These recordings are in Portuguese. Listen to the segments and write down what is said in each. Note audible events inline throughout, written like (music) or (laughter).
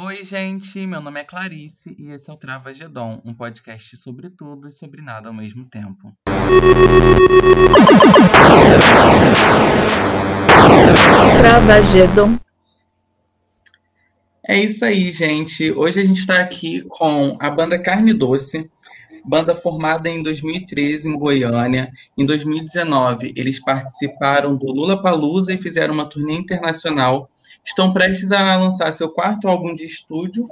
Oi, gente, meu nome é Clarice e esse é o Trava Gedon, um podcast sobre tudo e sobre nada ao mesmo tempo. Trava Gedon. É isso aí, gente. Hoje a gente está aqui com a banda Carne Doce, banda formada em 2013 em Goiânia. Em 2019, eles participaram do Lula Palusa e fizeram uma turnê internacional estão prestes a lançar seu quarto álbum de estúdio.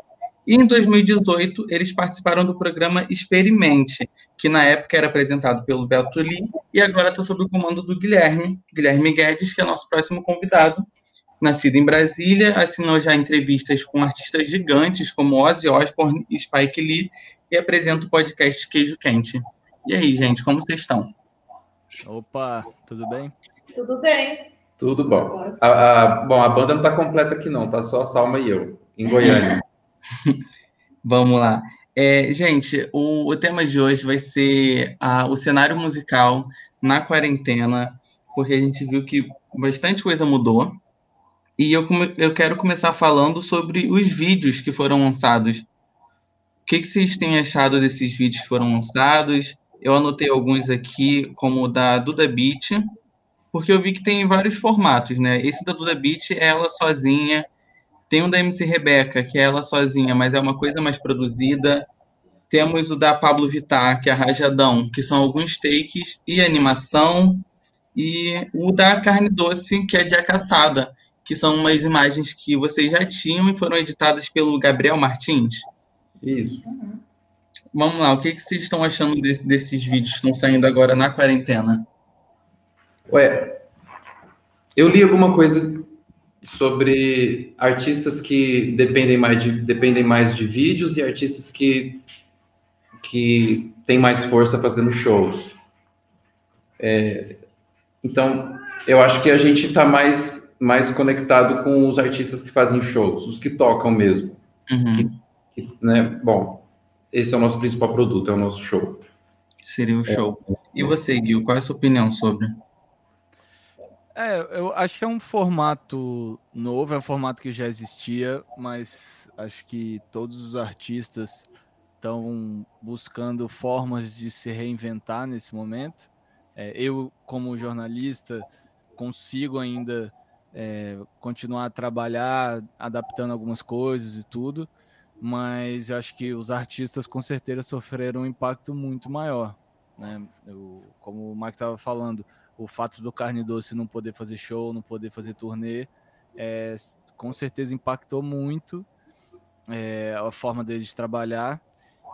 E em 2018, eles participaram do programa Experimente, que na época era apresentado pelo Beto Lee e agora está sob o comando do Guilherme, Guilherme Guedes, que é nosso próximo convidado. Nascido em Brasília, assinou já entrevistas com artistas gigantes como Ozzy Osbourne e Spike Lee e apresenta o podcast Queijo Quente. E aí, gente, como vocês estão? Opa, tudo bem? Tudo bem. Tudo bom. A, a, bom, a banda não está completa aqui não, tá só a Salma e eu, em Goiânia. (laughs) Vamos lá. É, gente, o, o, tema de hoje vai ser a, o cenário musical na quarentena, porque a gente viu que bastante coisa mudou. E eu, eu quero começar falando sobre os vídeos que foram lançados. O que, que vocês têm achado desses vídeos que foram lançados? Eu anotei alguns aqui, como o da Duda Beat, porque eu vi que tem vários formatos, né? Esse da Duda Beat é ela sozinha, tem um da MC Rebeca, que é ela sozinha, mas é uma coisa mais produzida. Temos o da Pablo Vittar, que é a Rajadão, que são alguns takes e animação. E o da Carne Doce, que é de A Caçada, que são umas imagens que vocês já tinham e foram editadas pelo Gabriel Martins. Isso. Vamos lá, o que, que vocês estão achando de, desses vídeos que estão saindo agora na quarentena? Ué, eu li alguma coisa sobre artistas que dependem mais de, dependem mais de vídeos e artistas que, que têm mais força fazendo shows. É, então, eu acho que a gente está mais, mais conectado com os artistas que fazem shows, os que tocam mesmo. Uhum. Que, que, né? Bom, esse é o nosso principal produto, é o nosso show. Seria o show. É. E você, Gil, qual é a sua opinião sobre? É, eu acho que é um formato novo, é um formato que já existia, mas acho que todos os artistas estão buscando formas de se reinventar nesse momento. É, eu, como jornalista, consigo ainda é, continuar a trabalhar, adaptando algumas coisas e tudo, mas acho que os artistas com certeza sofreram um impacto muito maior. Né? Eu, como o Mike estava falando, o fato do Carne Doce não poder fazer show, não poder fazer turnê, é, com certeza impactou muito é, a forma deles de trabalhar.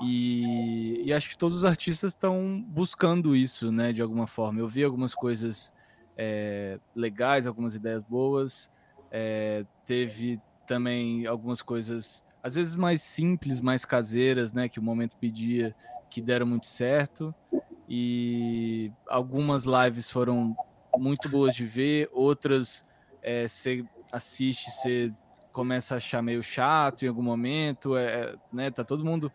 E, e, acho que todos os artistas estão buscando isso, né, de alguma forma. Eu vi algumas coisas é, legais, algumas ideias boas. É, teve também algumas coisas, às vezes mais simples, mais caseiras, né, que o momento pedia, que deram muito certo e algumas lives foram muito boas de ver, outras é, você assiste, você começa a achar meio chato em algum momento, é, é, né? Tá todo mundo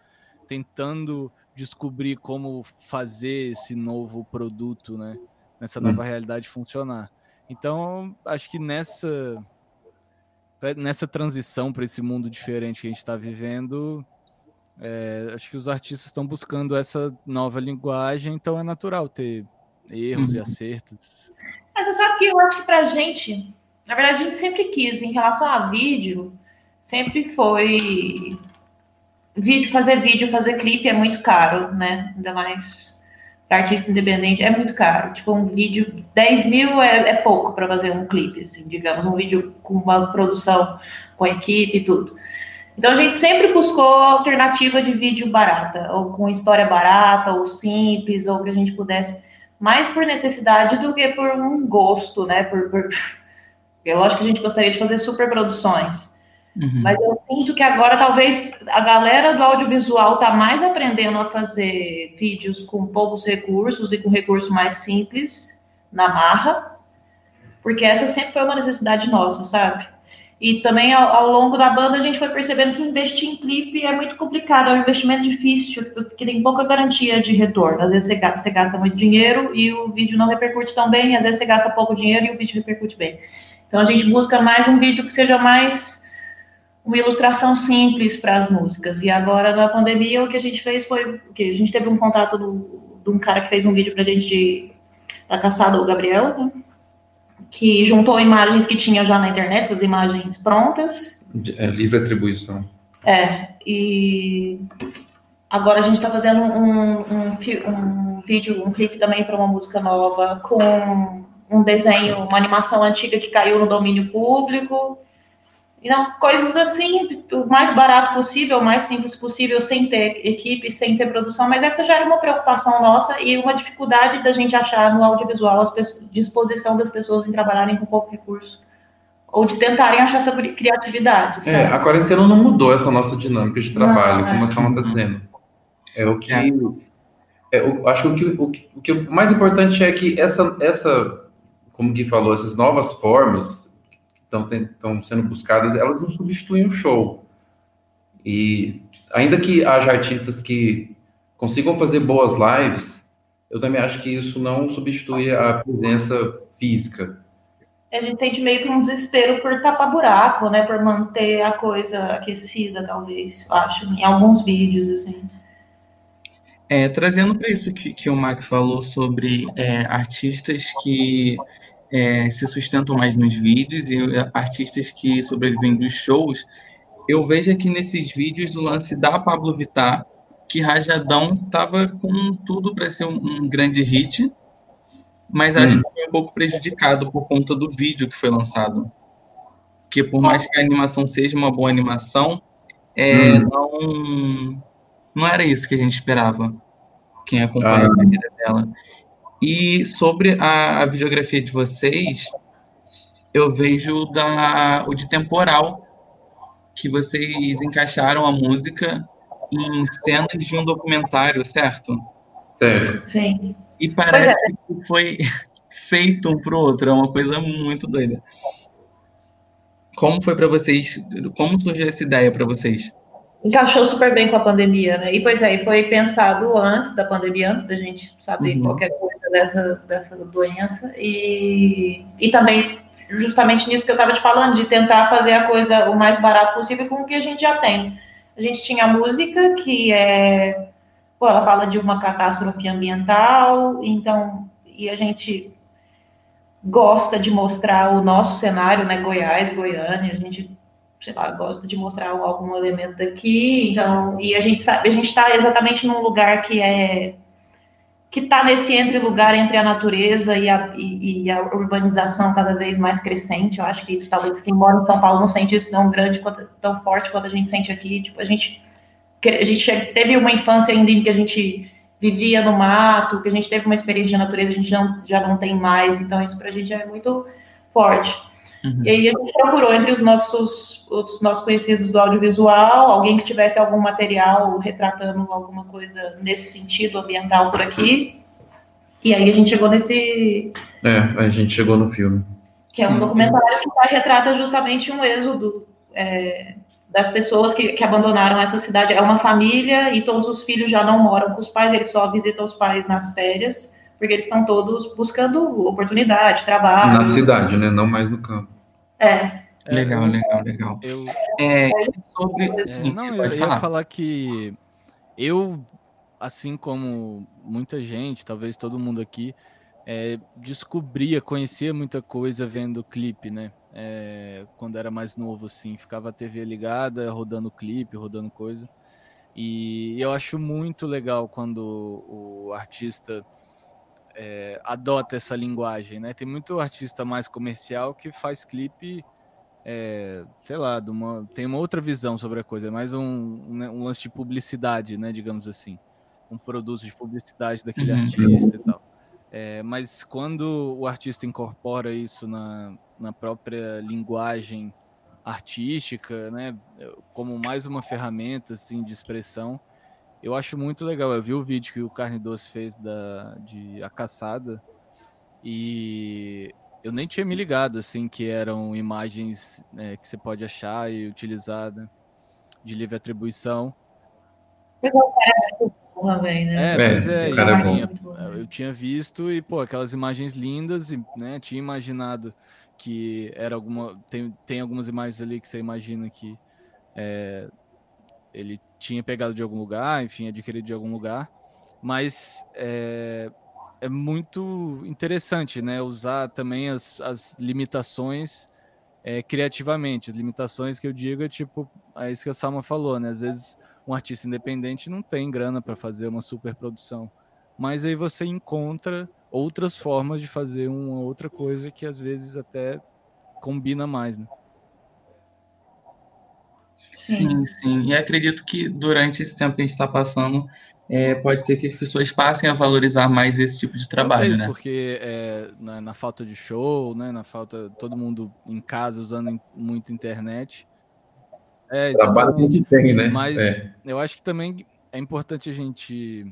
tentando descobrir como fazer esse novo produto, né? Nessa nova hum. realidade funcionar. Então, acho que nessa nessa transição para esse mundo diferente que a gente está vivendo, é, acho que os artistas estão buscando essa nova linguagem, então é natural ter erros uhum. e acertos. Mas você sabe que eu acho que para a gente, na verdade, a gente sempre quis, em relação a vídeo, sempre foi. Vídeo, fazer vídeo, fazer clipe é muito caro, né? Ainda mais para artista independente, é muito caro. Tipo, um vídeo, 10 mil é, é pouco para fazer um clipe, assim, digamos, um vídeo com uma produção com equipe e tudo. Então a gente sempre buscou alternativa de vídeo barata, ou com história barata, ou simples, ou que a gente pudesse, mais por necessidade do que por um gosto, né? Por, por... (laughs) Eu acho que a gente gostaria de fazer super produções. Uhum. Mas eu sinto que agora talvez a galera do audiovisual está mais aprendendo a fazer vídeos com poucos recursos e com recurso mais simples, na marra, porque essa sempre foi uma necessidade nossa, sabe? E também ao, ao, longo da banda a gente foi percebendo que investir em clipe é muito complicado, é um investimento difícil, porque tem pouca garantia de retorno. Às vezes você gasta, você gasta muito dinheiro e o vídeo não repercute tão bem, às vezes você gasta pouco dinheiro e o vídeo repercute bem. Então a gente busca mais um vídeo que seja mais uma ilustração simples para as músicas. E agora, na pandemia, o que a gente fez foi que a gente teve um contato de um cara que fez um vídeo para a gente da caçada, o Gabriel, né? Que juntou imagens que tinha já na internet, essas imagens prontas. É livre atribuição. É, e agora a gente está fazendo um, um, um, vídeo, um clipe também para uma música nova, com um desenho, uma animação antiga que caiu no domínio público. Então, coisas assim, o mais barato possível, o mais simples possível, sem ter equipe, sem ter produção, mas essa já era uma preocupação nossa e uma dificuldade da gente achar no audiovisual a disposição das pessoas em trabalharem com pouco recurso. Ou de tentarem achar essa criatividade. Sabe? É, a quarentena não mudou essa nossa dinâmica de trabalho, não, como é. a Sônia está dizendo. É o que. É. É, eu acho que o, que o que o mais importante é que essa, essa, como Gui falou, essas novas formas estão sendo buscadas, elas não substituem o show. E ainda que haja artistas que consigam fazer boas lives, eu também acho que isso não substitui a presença física. A gente sente meio que um desespero por tapar buraco, né? Por manter a coisa aquecida, talvez, acho, em alguns vídeos, assim. É, trazendo para isso que, que o Mac falou sobre é, artistas que é, se sustentam mais nos vídeos e artistas que sobrevivem dos shows, eu vejo aqui nesses vídeos o lance da Pablo Vittar, que Rajadão tava com tudo para ser um, um, grande hit, mas hum. acho que foi um pouco prejudicado por conta do vídeo que foi lançado. Que por mais que a animação seja uma boa animação, é, hum. não, não era isso que a gente esperava. Quem acompanha ah. a carreira dela. E sobre a, a videografia de vocês, eu vejo da, o de temporal, que vocês encaixaram a música em cenas de um documentário, certo? Certo. Sim. E parece é. que foi (laughs) feito um pro outro, é uma coisa muito doida. Como foi para vocês? Como surgiu essa ideia para vocês? encaixou super bem com a pandemia, né? E pois é, foi pensado antes da pandemia, antes da gente saber uhum. qualquer coisa dessa, dessa doença, e, e também justamente nisso que eu estava te falando, de tentar fazer a coisa o mais barato possível com o que a gente já tem. A gente tinha a música, que é. Pô, ela fala de uma catástrofe ambiental, então. E a gente gosta de mostrar o nosso cenário, né? Goiás, Goiânia, a gente sei lá, gosta de mostrar algum elemento daqui, então, e a gente sabe, a gente está exatamente num lugar que é que está nesse entre lugar entre a natureza e a, e, e, a urbanização cada vez mais crescente. Eu acho que talvez quem mora em São Paulo não sente isso tão grande, quanto, tão forte quanto a gente sente aqui. Tipo, a gente, a gente teve uma infância ainda em que a gente vivia no mato, que a gente teve uma experiência de natureza, a gente já, já não tem mais. Então, isso para a gente é muito forte. Uhum. E aí a gente procurou entre os nossos, os nossos conhecidos do audiovisual, alguém que tivesse algum material retratando alguma coisa nesse sentido ambiental por aqui. E aí a gente chegou nesse. É, a gente chegou no filme. Que é um documentário que retrata justamente um êxodo é, das pessoas que, que abandonaram essa cidade. É uma família e todos os filhos já não moram com os pais, eles só visitam os pais nas férias porque eles estão todos buscando oportunidade, trabalho. Na cidade, né? Não mais no campo. É. Legal, legal, legal. Eu, é, sobre, assim, é, não, eu falar. ia falar que eu, assim como muita gente, talvez todo mundo aqui, é, descobria, conhecia muita coisa vendo clipe, né? É, quando era mais novo, assim, ficava a TV ligada, rodando clipe, rodando coisa. E eu acho muito legal quando o artista é, adota essa linguagem, né? Tem muito artista mais comercial que faz clipe, é, sei lá, uma, tem uma outra visão sobre a coisa, é mais um, um, né, um, lance de publicidade, né? Digamos assim, um produto de publicidade daquele uhum. artista e tal. É, mas quando o artista incorpora isso na, na própria linguagem artística, né, como mais uma ferramenta assim de expressão, eu acho muito legal. Eu vi o vídeo que o Carne Doce fez da, de A Caçada e eu nem tinha me ligado, assim, que eram imagens né, que você pode achar e utilizar né, de livre atribuição. Também, né? É, mas é, é, assim, eu tinha visto e, pô, aquelas imagens lindas e, né, tinha imaginado que era alguma, tem, tem algumas imagens ali que você imagina que é, ele tinha pegado de algum lugar, enfim, adquirido de algum lugar, mas é, é muito interessante, né? Usar também as, as limitações é, criativamente. As limitações que eu digo é tipo, é isso que a Salma falou, né? Às vezes um artista independente não tem grana para fazer uma super produção, mas aí você encontra outras formas de fazer uma outra coisa que às vezes até combina mais, né? Sim, sim. E acredito que durante esse tempo que a gente está passando, é, pode ser que as pessoas passem a valorizar mais esse tipo de trabalho, Talvez, né? Porque é, na, na, falta de show, né? Na falta todo mundo em casa usando muito internet. É, trabalho que tem, né? Mas é. eu acho que também é importante a gente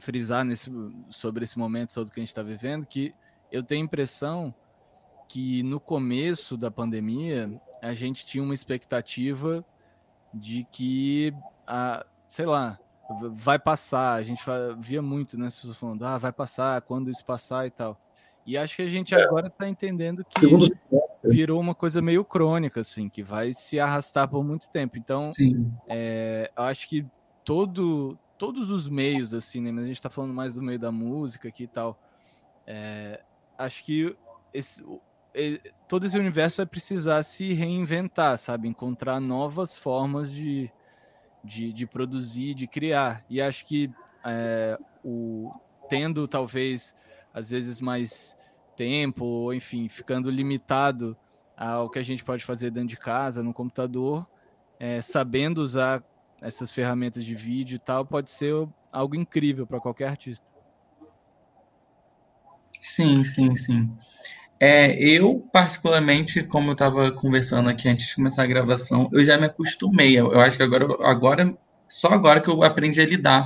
frisar nesse, sobre esse momento todo que a gente está vivendo, que eu tenho a impressão que no começo da pandemia a gente tinha uma expectativa de que, a, sei lá, vai passar. A gente via muito, né, as pessoas falando, ah, vai passar, quando isso passar e tal. E acho que a gente é. agora está entendendo que virou uma coisa meio crônica, assim, que vai se arrastar por muito tempo. Então, é, eu acho que todo, todos os meios, assim, né, mas a gente está falando mais do meio da música aqui e tal. É, acho que esse, todo esse universo vai precisar se reinventar, sabe? Encontrar novas formas de, de, de produzir, de criar. E acho que é, o, tendo talvez às vezes mais tempo, ou enfim, ficando limitado ao que a gente pode fazer dentro de casa, no computador, é, sabendo usar essas ferramentas de vídeo e tal, pode ser algo incrível para qualquer artista. Sim, sim, sim. É, eu, particularmente, como eu estava conversando aqui antes de começar a gravação, eu já me acostumei. Eu, eu acho que agora, agora, só agora que eu aprendi a lidar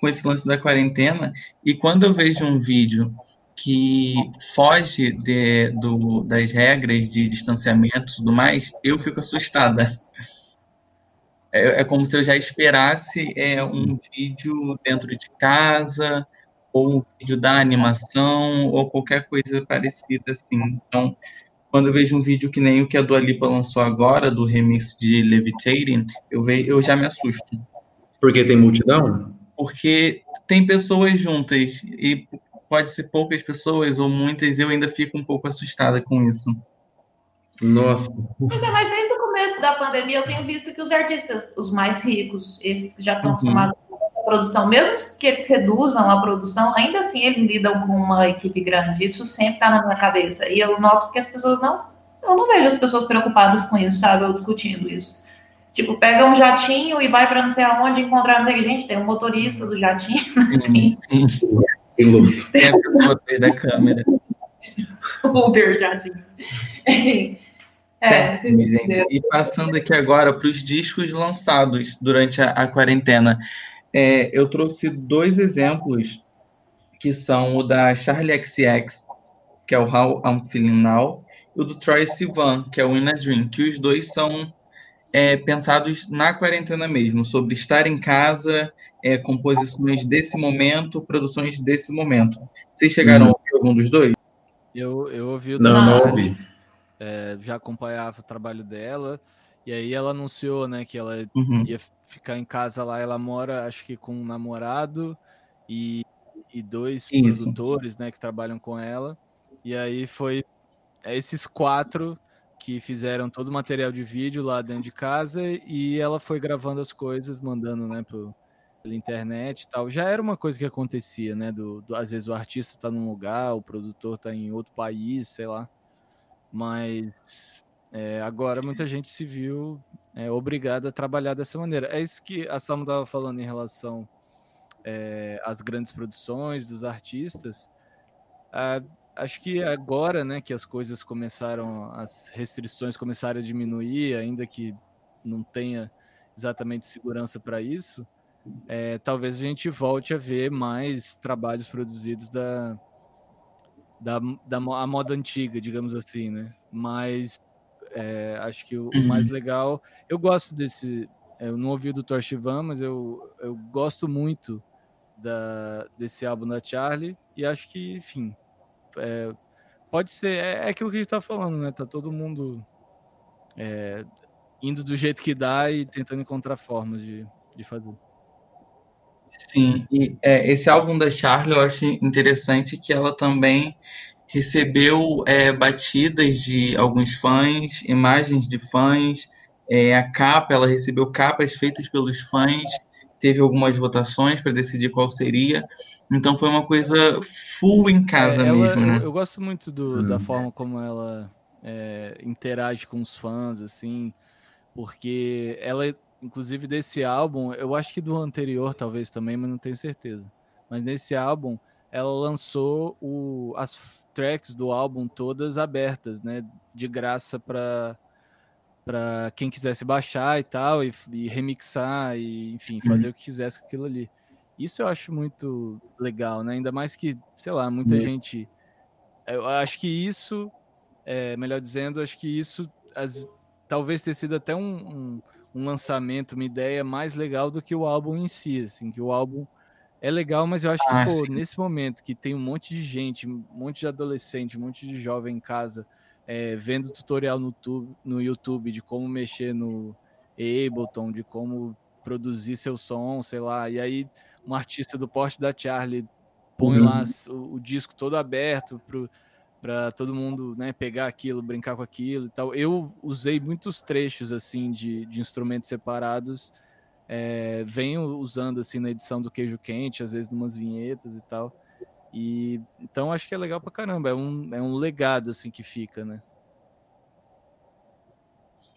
com esse lance da quarentena. E quando eu vejo um vídeo que foge de, do, das regras de distanciamento e tudo mais, eu fico assustada. É, é como se eu já esperasse é, um vídeo dentro de casa, ou um vídeo da animação, ou qualquer coisa parecida assim. Então, quando eu vejo um vídeo que nem o que a Dua Lipa lançou agora, do remix de Levitating, eu, vejo, eu já me assusto. Porque tem multidão? Porque tem pessoas juntas, e pode ser poucas pessoas ou muitas, eu ainda fico um pouco assustada com isso. Nossa. Mas é, mas desde o começo da pandemia eu tenho visto que os artistas, os mais ricos, esses que já estão uhum. acostumados produção, mesmo que eles reduzam a produção, ainda assim eles lidam com uma equipe grande. Isso sempre está na minha cabeça. E eu noto que as pessoas não. Eu não vejo as pessoas preocupadas com isso, sabe? Ou discutindo isso. Tipo, pega um jatinho e vai para não sei aonde encontrar, não sei Gente, tem um motorista do jatinho. Sim, sim. Tem a pessoa atrás da câmera. (laughs) Uber, jatinho. (laughs) É, gente. E passando aqui agora para os discos lançados durante a, a quarentena é, eu trouxe dois exemplos que são o da Charlie XX, que é o How I'm Feeling Now, e o do Troy Sivan, que é o In a Dream, que os dois são é, pensados na quarentena mesmo, sobre estar em casa, é, composições desse momento, produções desse momento. Vocês chegaram hum. a ouvir algum dos dois? Eu, eu ouvi o Não, não ouvi. É, já acompanhava o trabalho dela. E aí ela anunciou, né, que ela uhum. ia ficar em casa lá. Ela mora, acho que com um namorado e, e dois Isso. produtores, né, que trabalham com ela. E aí foi é esses quatro que fizeram todo o material de vídeo lá dentro de casa e ela foi gravando as coisas, mandando, né, pro, pela internet e tal. Já era uma coisa que acontecia, né, do, do às vezes o artista tá num lugar, o produtor tá em outro país, sei lá. Mas é, agora muita gente se viu é, obrigada a trabalhar dessa maneira. É isso que a Salma estava falando em relação é, às grandes produções dos artistas. Ah, acho que agora, né, que as coisas começaram, as restrições começaram a diminuir, ainda que não tenha exatamente segurança para isso, é, talvez a gente volte a ver mais trabalhos produzidos da, da, da a moda antiga, digamos assim, né? Mas é, acho que o, uhum. o, mais legal. Eu gosto desse. Eu não ouvi do Torchivan, mas eu, eu gosto muito da, desse álbum da Charlie. E acho que, enfim. É, pode ser. É, é, aquilo que a gente tá falando, né? Tá todo mundo. É, indo do jeito que dá e tentando encontrar formas de, de fazer. Sim, e é, esse álbum da Charlie eu acho interessante que ela também recebeu é, batidas de alguns fãs, imagens de fãs, é, a capa, ela recebeu capas feitas pelos fãs, teve algumas votações para decidir qual seria, então foi uma coisa full em casa É, ela- mesmo, né? eu, eu gosto muito do- da forma como ela é, interage com os fãs, assim, porque ela, inclusive desse álbum, eu acho que do anterior talvez também, mas não tenho certeza. Mas nesse álbum, ela lançou o- as tracks do álbum todas abertas, né, de graça para para quem quisesse baixar e tal, e, e remixar, e enfim, fazer o que quisesse com aquilo ali. Isso eu acho muito legal, né? Ainda mais que, sei lá, muita Uhum. gente. Eu acho que isso, é, melhor dizendo, acho que isso as- talvez tenha sido até um, um, um lançamento, uma ideia mais legal do que o álbum em si, assim, que o álbum é legal, mas eu acho que, Ah, pô, sim. nesse momento que tem um monte de gente, um monte de adolescente, um monte de jovem em casa, é, vendo tutorial no YouTube, no YouTube de como mexer no Ableton, de como produzir seu som, sei lá, e aí um artista do porte da Charlie põe Uhum. lá o, o disco todo aberto para todo mundo né, pegar aquilo, brincar com aquilo e tal. Eu usei muitos trechos assim de, de instrumentos separados, é, venho usando assim na edição do Queijo Quente, às vezes numas vinhetas e tal. E então acho que é legal pra caramba, é um, é um legado assim que fica, né?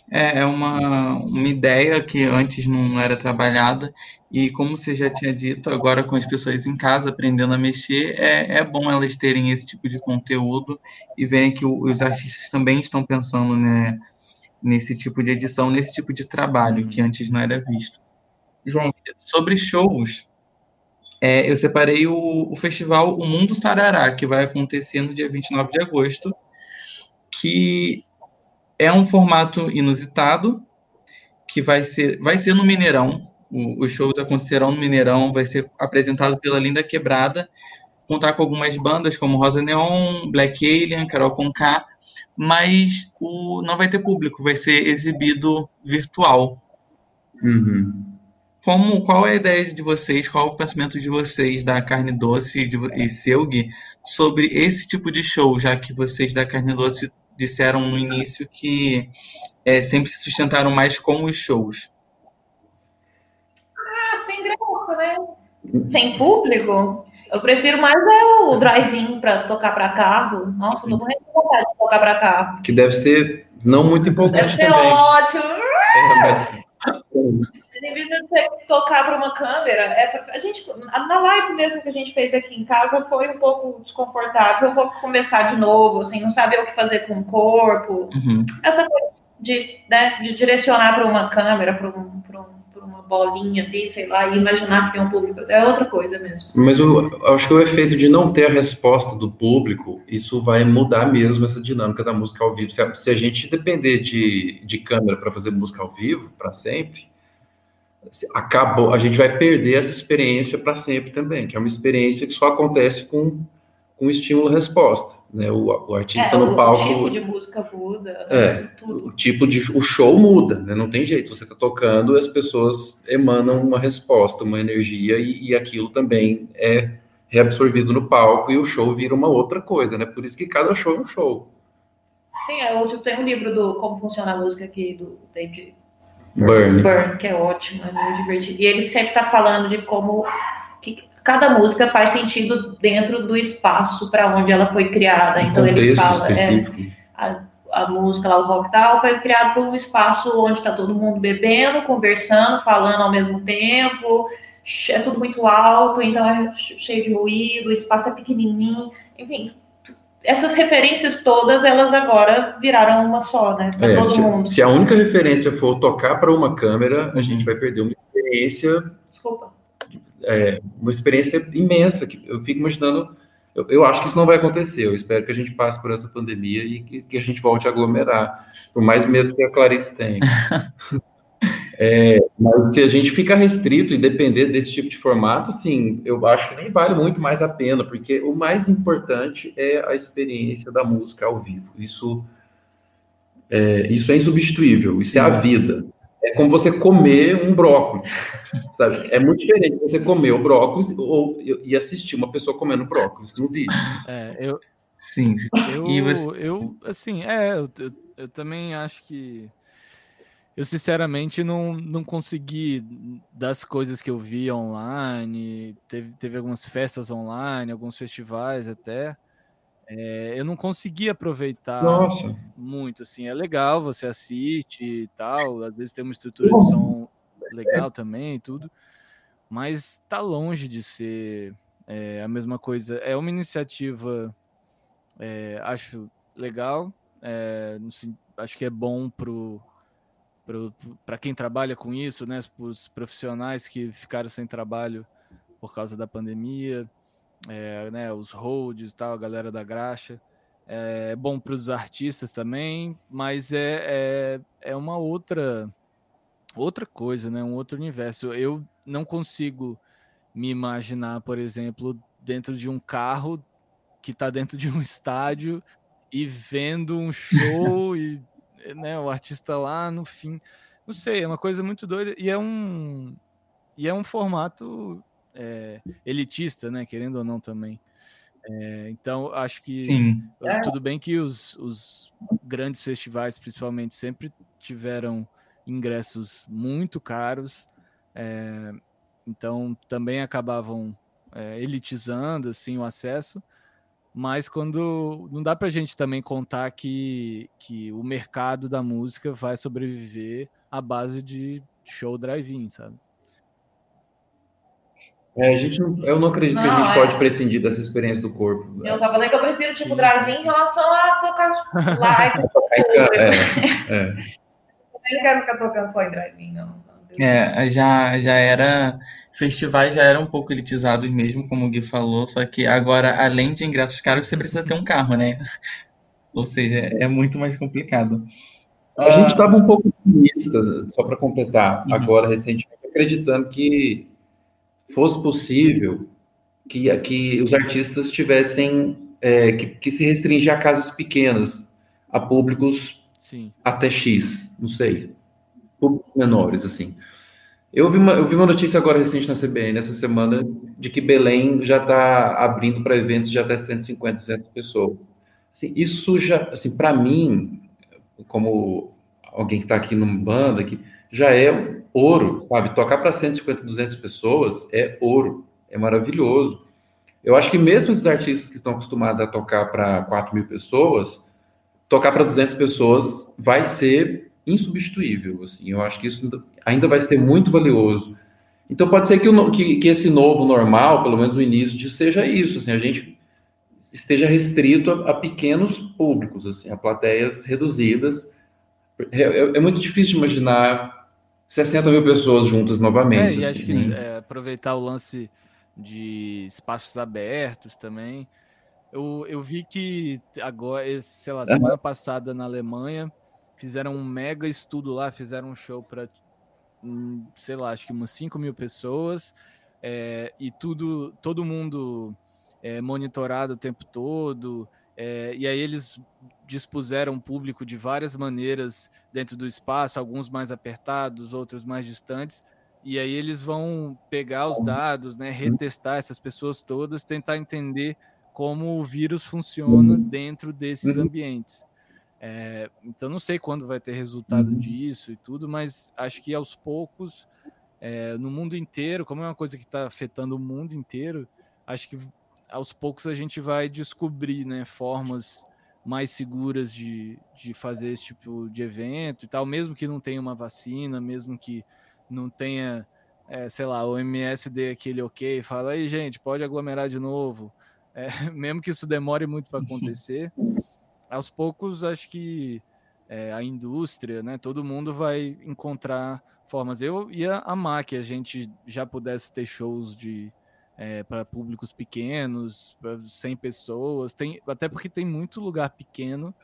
É, é uma, uma ideia que antes não era trabalhada, e como você já tinha dito, agora com as pessoas em casa aprendendo a mexer, é, é bom elas terem esse tipo de conteúdo e verem que os artistas também estão pensando, né, nesse tipo de edição, nesse tipo de trabalho, Uhum. que antes não era visto. Gente, sobre shows, é, eu separei o, o festival O Mundo Sarará, que vai acontecer no dia 29 de agosto, que é um formato inusitado, que vai ser, vai ser no Mineirão. O- os shows acontecerão no Mineirão, vai ser apresentado pela Linda Quebrada, contar com algumas bandas como Rosa Neon, Black Alien, Carol Conká, mas o, não vai ter público, vai ser exibido virtual. Uhum. Como, qual é a ideia de vocês, qual o pensamento de vocês da Carne Doce de e seu, Gui, sobre esse tipo de show, já que vocês da Carne Doce disseram no início que é, sempre se sustentaram mais com os shows. Ah, sem graça, né? Sem público? Eu prefiro mais é o drive-in para tocar para carro. Nossa, eu tô morrendo de vontade de tocar para carro. Que deve ser não muito Deve empolgante ser também. ótimo. É, mas Em vez de você tocar para uma câmera, é, a gente, na live mesmo que a gente fez aqui em casa foi um pouco desconfortável, um pouco começar de novo, assim, não saber o que fazer com o corpo. Uhum. Essa coisa de, né, de direcionar para uma câmera, para um, pra um, pra uma bolinha ali, sei lá, e imaginar que tem um público, é outra coisa mesmo. Mas eu, eu acho que o efeito de não ter a resposta do público, isso vai mudar mesmo essa dinâmica da música ao vivo. Se a, se a gente depender de, de câmera para fazer música ao vivo, para sempre, se- acabou, a gente vai perder essa experiência para sempre também, que é uma experiência que só acontece com, com estímulo-resposta. Né? O, o artista É, no o, palco. tipo de música muda, É. né, tudo. o tipo de o show muda, né? Não tem jeito. Você está tocando, as pessoas emanam uma resposta, uma energia e, e aquilo também é reabsorvido no palco e o show vira uma outra coisa, né? Por isso que cada show é um show. Sim, é, eu tem um livro do Como Funciona a Música aqui, do David Burn. Byrne, que é ótimo, é muito divertido. E ele sempre está falando de como que cada música faz sentido dentro do espaço para onde ela foi criada. Um Então ele fala, é, específico. a música lá, o rock tal, foi criado para um espaço onde está todo mundo bebendo, conversando, falando ao mesmo tempo, é tudo muito alto, então é cheio de ruído, o espaço é pequenininho, enfim. Essas referências todas, elas agora viraram uma só, né? Para É, todo se, mundo. se a única referência for tocar para uma câmera, a gente vai perder uma experiência. Uma experiência imensa. Que eu fico imaginando. Eu, eu acho que isso não vai acontecer. Eu espero que a gente passe por essa pandemia e que, que a gente volte a aglomerar. Por mais medo que a Clarice tem. (laughs) É, mas se a gente ficar restrito e depender desse tipo de formato, assim, eu acho que nem vale muito mais a pena, porque o mais importante é a experiência da música ao vivo. Isso É, isso é insubstituível, isso é a vida. É como você comer um brócolis, sabe? É muito diferente você comer o brócolis ou, e assistir uma pessoa comendo brócolis no vídeo. É, eu, Sim. eu, E você- eu assim, é, eu, eu, eu também acho que eu sinceramente não, não consegui das coisas que eu vi online, teve, teve algumas festas online, alguns festivais até. É, eu não consegui aproveitar Nossa, muito, assim, é legal, você assiste e tal, às vezes tem uma estrutura de som legal também e tudo, mas tá longe de ser é, a mesma coisa. É uma iniciativa, é, acho legal, é, acho que é bom pro para quem trabalha com isso, né, para os profissionais que ficaram sem trabalho por causa da pandemia, é, né, os holds e tal, a galera da graxa. É bom para os artistas também, mas é, é, é uma outra outra coisa, né? Um outro universo. Eu não consigo me imaginar, por exemplo, dentro de um carro que está dentro de um (laughs) estádio e vendo um show (laughs) e né, o artista lá no fim. Não sei, é uma coisa muito doida e é um e é um formato é, elitista, né? Querendo ou não também. É, então acho que Sim. Uh, Tudo bem que os, os grandes festivais, principalmente, sempre tiveram ingressos muito caros, é, então também acabavam é, elitizando assim o acesso. Mas quando não dá para a gente também contar que, que o mercado da música vai sobreviver à base de show drive-in, sabe? É, a gente não- eu não acredito que a Não, gente é. pode prescindir dessa experiência do corpo. Eu só falei que eu prefiro tipo Sim. drive-in em relação a tocar live. (laughs) É, é. Eu não quero ficar tocando só em drive-in, não. É, já, já era. Festivais já eram um pouco elitizados mesmo, como o Gui falou, só que agora, além de ingressos caros, você precisa ter um carro, né? (laughs) Ou seja, é muito mais complicado. A gente estava um pouco otimista, só para completar, Uhum. agora recentemente, acreditando que fosse possível que, que os artistas tivessem é, que, que se restringir a casas pequenas, a públicos Sim. até X, não sei, públicos menores, assim. Eu vi uma, eu vi uma notícia agora recente na CBN, essa semana, de que Belém já está abrindo para eventos de até 150, 200 pessoas. Assim, isso já, assim, para mim, como alguém que está aqui numa banda, que já é ouro, sabe? Tocar para 150, 200 pessoas é ouro, é maravilhoso. Eu acho que mesmo esses artistas que estão acostumados a tocar para 4 mil pessoas, tocar para 200 pessoas vai ser insubstituível. Assim. Eu acho que isso ainda vai ser muito valioso. Então pode ser que, o, que, que esse novo normal, pelo menos no início, de, seja isso. Assim, a gente esteja restrito a, a pequenos públicos, assim, a plateias reduzidas. É, é, é, muito difícil de imaginar 60 mil pessoas juntas novamente. É, e assim, assim, né? é, aproveitar o lance de espaços abertos também. Eu, eu vi que agora, sei lá, semana passada na Alemanha, fizeram um mega estudo lá, fizeram um show para, sei lá, acho que umas 5 mil pessoas, é, e tudo, todo mundo é, monitorado o tempo todo, é, e aí eles dispuseram o público de várias maneiras dentro do espaço, alguns mais apertados, outros mais distantes, e aí eles vão pegar os dados, né, retestar essas pessoas todas, tentar entender como o vírus funciona dentro desses ambientes. É, então não sei quando vai ter resultado disso e tudo, mas acho que aos poucos, é, no mundo inteiro, como é uma coisa que está afetando o mundo inteiro, acho que aos poucos a gente vai descobrir né, formas mais seguras de, de fazer esse tipo de evento e tal, mesmo que não tenha uma vacina, mesmo que não tenha, é, sei lá, o MS dê aquele ok, fala aí, gente, pode aglomerar de novo. (laughs) É, mesmo que isso demore muito para acontecer, (laughs) aos poucos acho que é, a indústria, né, todo mundo vai encontrar formas. Eu ia amar que a gente já pudesse ter shows de é, para públicos pequenos, para 100 pessoas, tem, até porque tem muito lugar pequeno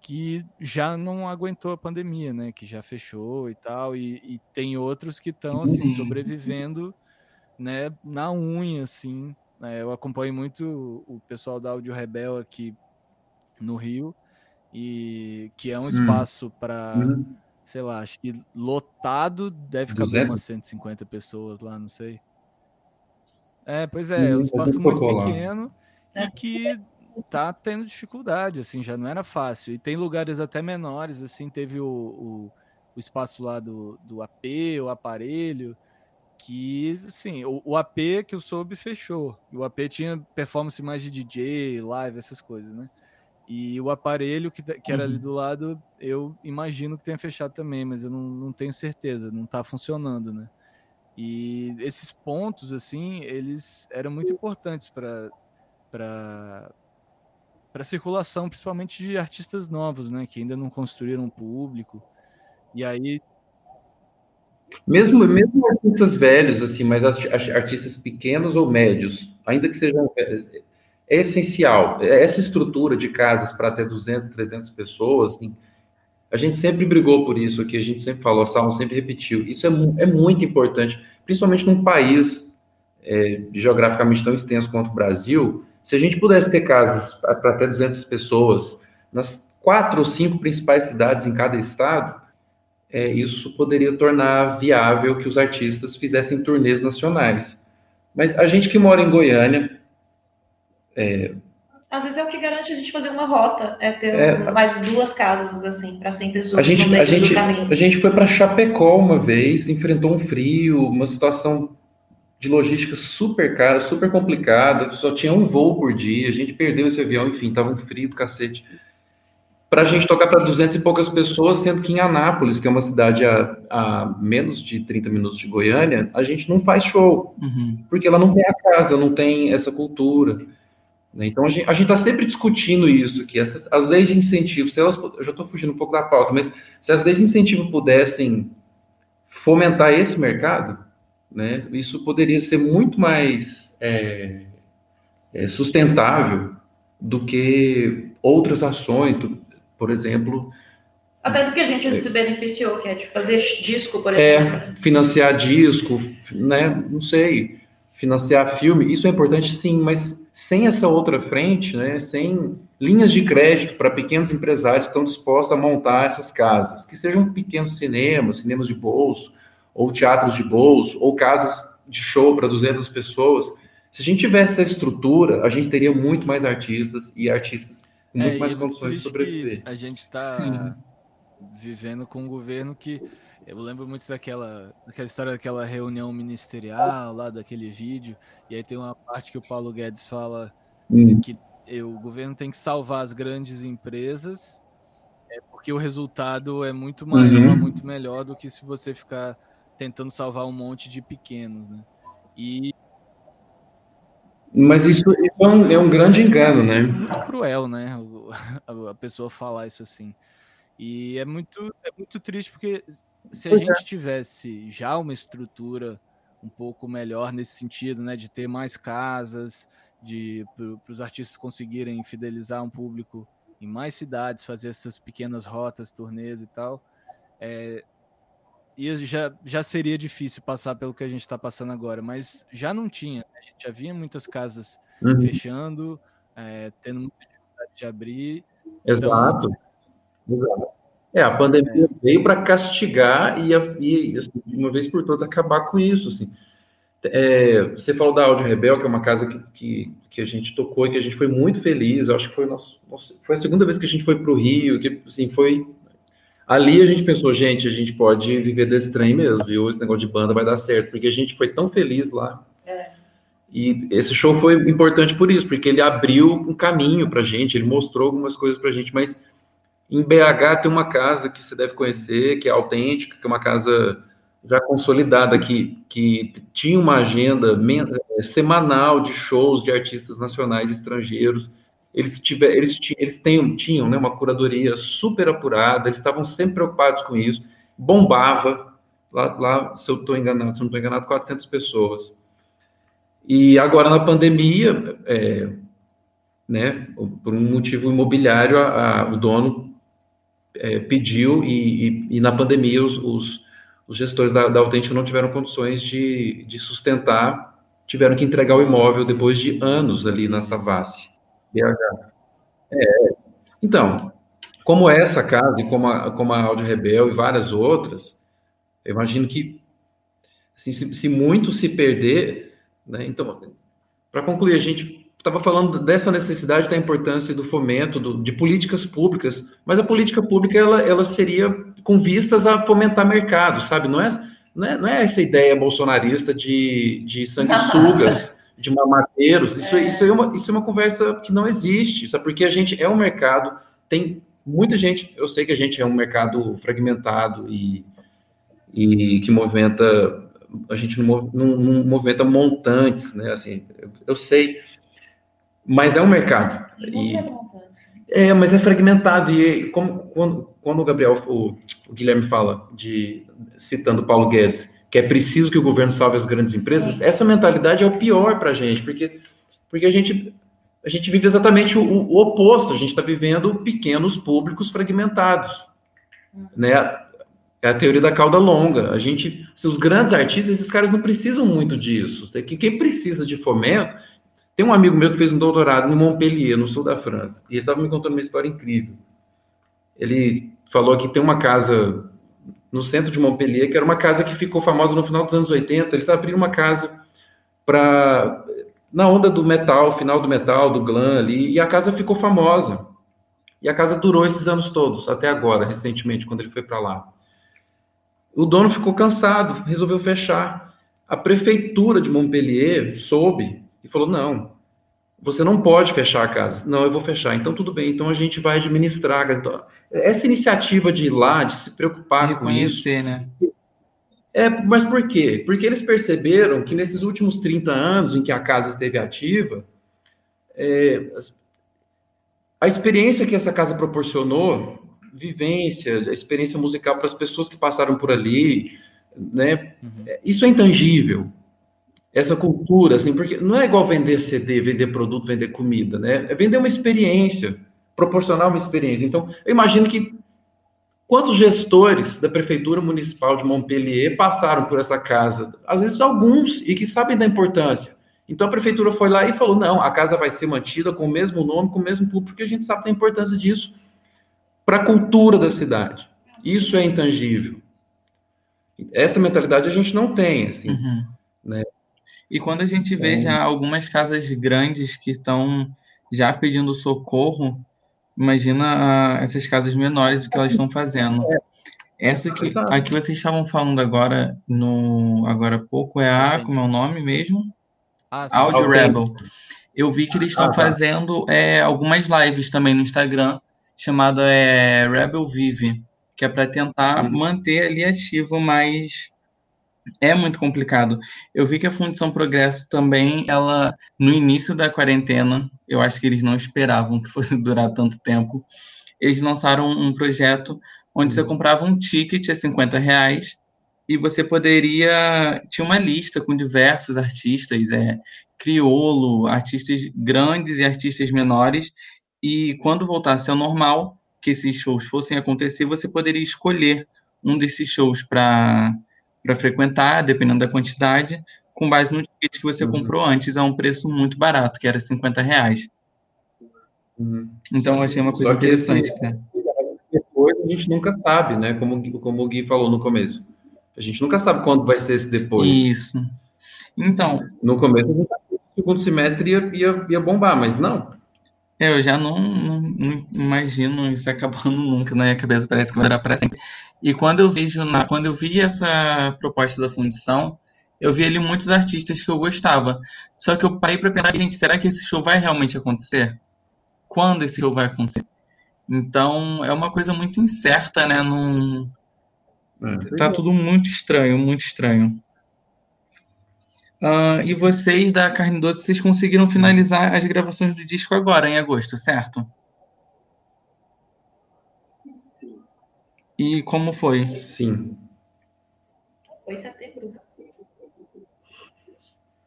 que já não aguentou a pandemia, né? Que já fechou e tal, e, e tem outros que estão assim sobrevivendo, né? Na unha, assim. É, eu acompanho muito o pessoal da Audio Rebel aqui no Rio e que é um espaço para, Uhum. sei lá, acho que lotado deve caber 200? umas 150 pessoas lá, não sei. É, pois é, é um espaço muito lá. pequeno e que tá tendo dificuldade, assim, já não era fácil. E tem lugares até menores, assim, teve o, o, o espaço lá do, do AP, o aparelho, que, assim, o, o AP que eu soube fechou. O AP tinha performance mais de DJ, live, essas coisas, né? E o aparelho que, que era ali do lado, eu imagino que tenha fechado também, mas eu não, não tenho certeza, não tá funcionando, né? E esses pontos, assim, eles eram muito importantes para para circulação, principalmente de artistas novos, né, que ainda não construíram um público. E aí, Mesmo, mesmo artistas velhos, assim, mas arti- artistas pequenos ou médios, ainda que sejam velhos, é essencial. Essa estrutura de casas para até 200, 300 pessoas, assim, a gente sempre brigou por isso aqui, a gente sempre falou, a Salma sempre repetiu. Isso é, é muito importante, principalmente num país é, geograficamente tão extenso quanto o Brasil. Se a gente pudesse ter casas para até 200 pessoas nas quatro ou cinco principais cidades em cada estado, é, isso poderia tornar viável que os artistas fizessem turnês nacionais. Mas a gente que mora em Goiânia, Às vezes é o que garante a gente fazer uma rota, é ter É. mais duas casas, assim, para 100 pessoas a gente, no meio a gente, a gente foi para Chapecó uma vez, enfrentou um frio, uma situação de logística super cara, super complicada, só tinha um voo por dia, a gente perdeu esse avião, enfim, tava um frio do cacete. Para a gente tocar para 200 e poucas pessoas, sendo que em Anápolis, que é uma cidade a, a menos de 30 minutos de Goiânia, a gente não faz show. Uhum. porque ela não tem a casa, não tem essa cultura. Né? Então a gente está sempre discutindo isso, que essas, as leis de incentivo, se elas, eu já estou fugindo um pouco da pauta, mas se as leis de incentivo pudessem fomentar esse mercado, né, isso poderia ser muito mais é, é, sustentável do que outras ações, do- por exemplo, Até do que a gente se beneficiou, que é de fazer disco, por exemplo. É, financiar disco, né? Não sei, financiar filme, isso é importante sim, mas sem essa outra frente, né? Sem linhas de crédito para pequenos empresários que estão dispostos a montar essas casas, que sejam pequenos cinemas, cinemas de bolso, ou teatros de bolso, ou casas de show para 200 pessoas. Se a gente tivesse essa estrutura, a gente teria muito mais artistas e artistas com muito é, mais é condições de sobreviver. A gente está vivendo com um governo que eu lembro muito daquela, daquela história daquela reunião ministerial lá daquele vídeo e aí tem uma parte que o Paulo Guedes fala Hum. que eh, o governo tem que salvar as grandes empresas é porque o resultado é muito maior, Uhum. muito melhor do que se você ficar tentando salvar um monte de pequenos, né? E Mas isso, isso é, um, é um grande engano, né? muito cruel, né? (laughs) a pessoa falar isso assim. E é muito, é muito triste porque se a Pois é. gente tivesse já uma estrutura um pouco melhor nesse sentido, né? De ter mais casas, de para os artistas conseguirem fidelizar um público em mais cidades, fazer essas pequenas rotas, turnês e tal, é, e já, já seria difícil passar pelo que a gente está passando agora, mas já não tinha. né? A gente já muitas casas Uhum. fechando, é, tendo muita dificuldade de abrir. Exato. Exato. É, a pandemia veio para castigar e, e, assim, de uma vez por todas acabar com isso. Assim. É, você falou da Áudio Rebel, que é uma casa que, que, que a gente tocou e que a gente foi muito feliz. Eu acho que foi, nosso, nosso- foi a segunda vez que a gente foi para o Rio, que assim, foi. Ali a gente pensou, gente, a gente pode viver desse trem mesmo, viu? Esse negócio de banda vai dar certo, porque a gente foi tão feliz lá. E esse show foi importante por isso, porque ele abriu um caminho pra gente, ele mostrou algumas coisas pra gente, mas em BH tem uma casa que você deve conhecer, que é autêntica, que é uma casa já consolidada, que, que tinha uma agenda eh, semanal de shows de artistas nacionais e estrangeiros. Eles, tiver, eles, eles têm, tinham né, uma curadoria super apurada, eles estavam sempre preocupados com isso, bombava, lá, lá se eu estou enganado, se não estou enganado, 400 pessoas. E agora na pandemia, é, né, por um motivo imobiliário, a- a- o dono é, pediu e, e- e na pandemia os, os- os gestores da, da Autêntica não tiveram condições de, de sustentar, tiveram que entregar o imóvel depois de anos ali na Savassi. É, então, como essa casa, e como a, como a Rebel e várias outras, eu imagino que assim, se, se muito se perder, né? Então, para concluir, a gente estava falando dessa necessidade da importância do fomento do, de políticas públicas, mas a política pública ela, ela seria com vistas a fomentar mercado, sabe? Não é, não é, não é essa ideia bolsonarista de, de sanguessugas, (laughs) de mamateiros. Isso é. isso, é uma, isso é uma conversa que não existe, sabe? Porque a gente é um mercado, tem muita gente, eu sei que a gente é um mercado fragmentado e, e que movimenta, a gente não, não, não movimenta montantes, né? Assim, eu, eu, sei, mas é um mercado. E, é, mas é fragmentado e como quando, quando o Gabriel, o, o Guilherme fala de citando Paulo Guedes, que é preciso que o governo salve as grandes empresas, essa mentalidade é o pior para a gente, porque porque a gente a gente vive exatamente o, o oposto, a gente está vivendo pequenos públicos fragmentados, né? É a teoria da cauda longa. A gente, se os grandes artistas, esses caras não precisam muito disso. Que quem precisa de fomento, tem um amigo meu que fez um doutorado em Montpellier, no sul da França, e ele estava me contando uma história incrível. Ele falou que tem uma casa no centro de Montpellier, que era uma casa que ficou famosa no final dos anos 80. Eles abriram uma casa para na onda do metal, final do metal, do glam ali, e a casa ficou famosa. E a casa durou esses anos todos, até agora, recentemente, quando ele foi para lá. O dono ficou cansado, resolveu fechar. A prefeitura de Montpellier soube e falou: não, você não pode fechar a casa. Não, eu vou fechar. Então, tudo bem. Então, a gente vai administrar. Então, essa iniciativa de ir lá, de se preocupar com isso. né? É, mas por quê? Porque eles perceberam que nesses últimos 30 anos em que a casa esteve ativa, é, a experiência que essa casa proporcionou, vivência, a experiência musical para as pessoas que passaram por ali, né? Uhum. Isso é intangível. Essa cultura, assim, porque não é igual vender CD, vender produto, vender comida, né? É vender uma experiência, proporcionar uma experiência. Então, eu imagino que Quantos gestores da Prefeitura Municipal de Montpellier passaram por essa casa? Às vezes alguns, e que sabem da importância. Então a Prefeitura foi lá e falou: não, a casa vai ser mantida com o mesmo nome, com o mesmo público, porque a gente sabe da importância disso para a cultura da cidade. Isso é intangível. Essa mentalidade a gente não tem, assim. Uhum. Né? E quando a gente vê é. já algumas casas grandes que estão já pedindo socorro, imagina essas casas menores o que elas estão fazendo. É. Essa que a que vocês estavam falando agora no agora há pouco é a como é o nome mesmo? Ah, Audio Rebel. Eu vi que eles estão ah, tá. fazendo é, algumas lives também no Instagram chamada é, Rebel Vive, que é para tentar uhum. manter ali ativo, mas é muito complicado. Eu vi que a Fundição Progresso também, ela no início da quarentena, eu acho que eles não esperavam que fosse (laughs) durar tanto tempo. Eles lançaram um projeto onde você comprava um ticket a 50 reais e você poderia. Tinha uma lista com diversos artistas, é, criolo, artistas grandes e artistas menores, e quando voltasse ao normal, que esses shows fossem acontecer, você poderia escolher um desses shows para frequentar, dependendo da quantidade, com base no ticket que você uhum. comprou antes a um preço muito barato, que era 50 reais. Uhum. Então, eu achei uma coisa interessante. Esse, depois a gente nunca sabe, né? Como, como o Gui falou no começo. A gente nunca sabe quando vai ser esse depois. Isso. Então. No começo, o segundo semestre ia, ia, ia bombar, mas não. É, eu já não, não, não, imagino isso acabando (laughs) nunca na minha cabeça, parece que vai durar para sempre. E quando eu vejo na, quando eu vi essa proposta da fundição, eu vi ali muitos artistas que eu gostava. Só que eu parei para pensar, gente, será que esse show vai realmente acontecer? Quando esse show vai acontecer? Então, é uma coisa muito incerta, né? Num... É, tá tudo muito estranho, muito estranho. Uh, e vocês da Carne Doce, vocês conseguiram finalizar as gravações do disco agora, em agosto, certo? E como foi? Sim. Foi setembro.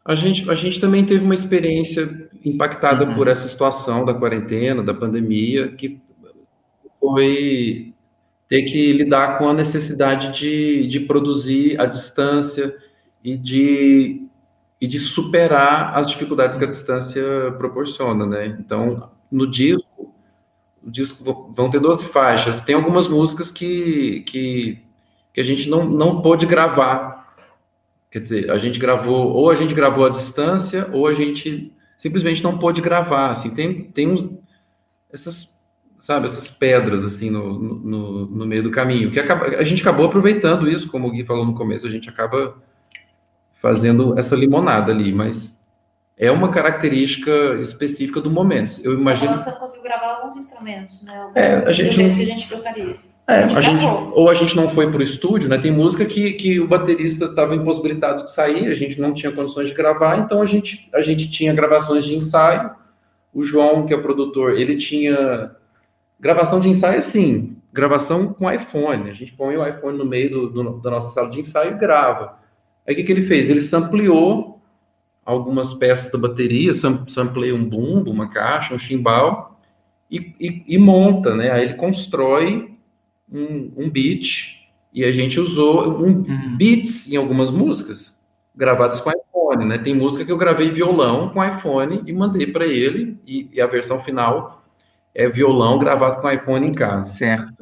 A gente, a gente também teve uma experiência impactada uhum. por essa situação da quarentena, da pandemia, que foi ter que lidar com a necessidade de, de produzir à distância e de, e de superar as dificuldades que a distância proporciona, né? Então, no disco, disco vão ter 12 faixas. Tem algumas músicas que, que, que a gente não, não pôde gravar. Quer dizer, a gente gravou, ou a gente gravou à distância, ou a gente simplesmente não pôde gravar. Assim, tem, tem uns, essas, sabe, essas pedras assim no, no, no meio do caminho. Que acaba, a gente acabou aproveitando isso, como o Gui falou no começo, a gente acaba fazendo essa limonada ali, mas é uma característica específica do momento. Eu imagino. Você conseguiu gravar alguns instrumentos, né? É, a gente. Do jeito que a gente gostaria. É, a gente, ou a gente não foi para o estúdio, né? Tem música que, que o baterista estava impossibilitado de sair, a gente não tinha condições de gravar, então a gente, a gente tinha gravações de ensaio. O João, que é o produtor, ele tinha gravação de ensaio assim, gravação com iPhone. A gente põe o iPhone no meio do, do, da nossa sala de ensaio e grava. Aí o que, que ele fez? Ele sampleou algumas peças da bateria, sampleia um bumbo, uma caixa, um chimbal, e, e, e monta, né? Aí ele constrói um, um beat e a gente usou um, uhum. beats em algumas músicas gravadas com iPhone, né? Tem música que eu gravei violão com iPhone e mandei para ele e, e, a versão final é violão gravado com iPhone em casa. Certo.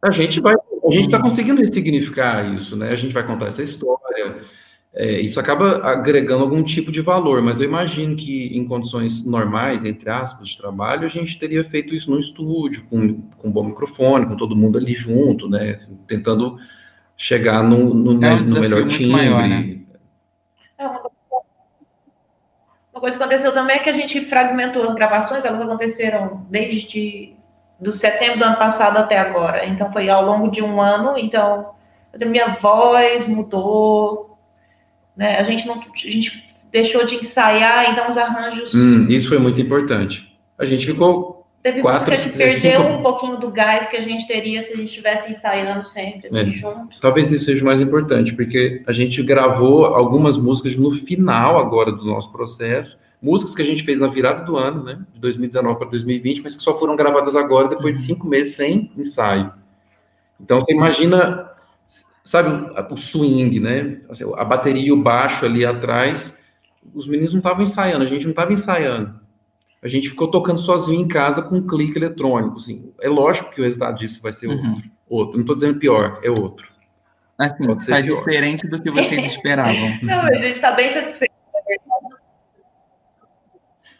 A gente vai, a gente está conseguindo ressignificar isso, né? A gente vai contar essa história é, isso acaba agregando algum tipo de valor, mas eu imagino que em condições normais, entre aspas, de trabalho, a gente teria feito isso no estúdio, com, com um bom microfone, com todo mundo ali junto, né? Tentando chegar no, no, é um no melhor time. Maior, né? É uma coisa que aconteceu também é que a gente fragmentou as gravações, elas aconteceram desde do setembro do ano passado até agora. Então foi ao longo de um ano, então minha voz mudou, né? A gente não, a gente deixou de ensaiar, então os arranjos. Hum, isso foi muito importante. A gente ficou Teve quatro, música que perdeu cinco... um pouquinho do gás que a gente teria se a gente estivesse ensaiando sempre, assim, é. junto. Talvez isso seja mais importante, porque a gente gravou algumas músicas no final agora do nosso processo, músicas que a gente fez na virada do ano, né, de 2019 para 2020, mas que só foram gravadas agora depois de cinco meses sem ensaio. Então, você imagina sabe, o swing, né? Assim, a bateria e o baixo ali atrás. Os meninos não estavam ensaiando, a gente não estava ensaiando. A gente ficou tocando sozinho em casa com um clique eletrônico. Assim. É lógico que o resultado disso vai ser uhum. outro. outro. Não estou dizendo pior, é outro. Assim, está diferente do que vocês esperavam. (laughs) não, a gente está bem satisfeito.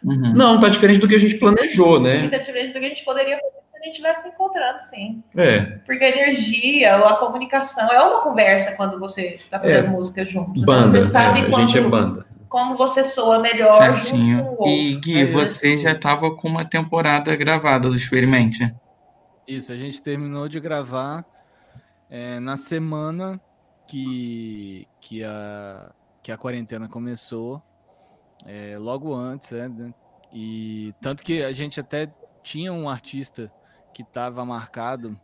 Uhum. Não, está diferente do que a gente planejou, né? Está diferente do que a gente poderia fazer a gente estivesse se encontrando, sim. É. Porque a energia, a comunicação, é uma conversa quando você está fazendo é. música junto. Né? Banda, você sabe é, quando, a gente é banda. Como você soa melhor Certinho. junto com o E Gui, você já estava com uma temporada gravada do Experimente. Isso, a gente terminou de gravar é, na semana que, que, a, que a quarentena começou, é, logo antes, é, né? E tanto que a gente até tinha um artista que estava marcado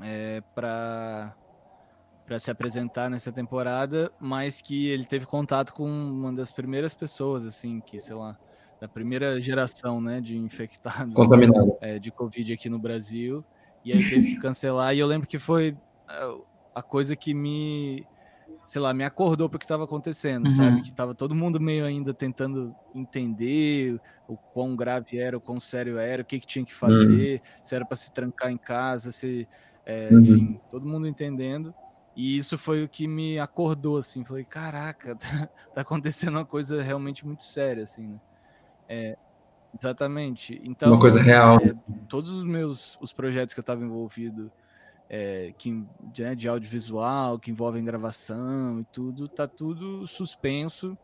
é, para para se apresentar nessa temporada, mas que ele teve contato com uma das primeiras pessoas, assim, que, sei lá, da primeira geração, né, de infectados é, de Covid aqui no Brasil, e aí teve que cancelar, e eu lembro que foi a coisa que me sei lá, me acordou para o que estava acontecendo, uhum. sabe? Que tava todo mundo meio ainda tentando entender o quão grave era, o quão sério era, o que, que tinha que fazer, uhum. se era para se trancar em casa, se, é, uhum. enfim, todo mundo entendendo. E isso foi o que me acordou, assim, falei, caraca, (laughs) tá, tá acontecendo uma coisa realmente muito séria, assim, né? É, exatamente. Então, uma coisa real. É, todos os meus, os projetos que eu estava envolvido, é, que, né, de audiovisual, que envolvem gravação e tudo, tá tudo suspenso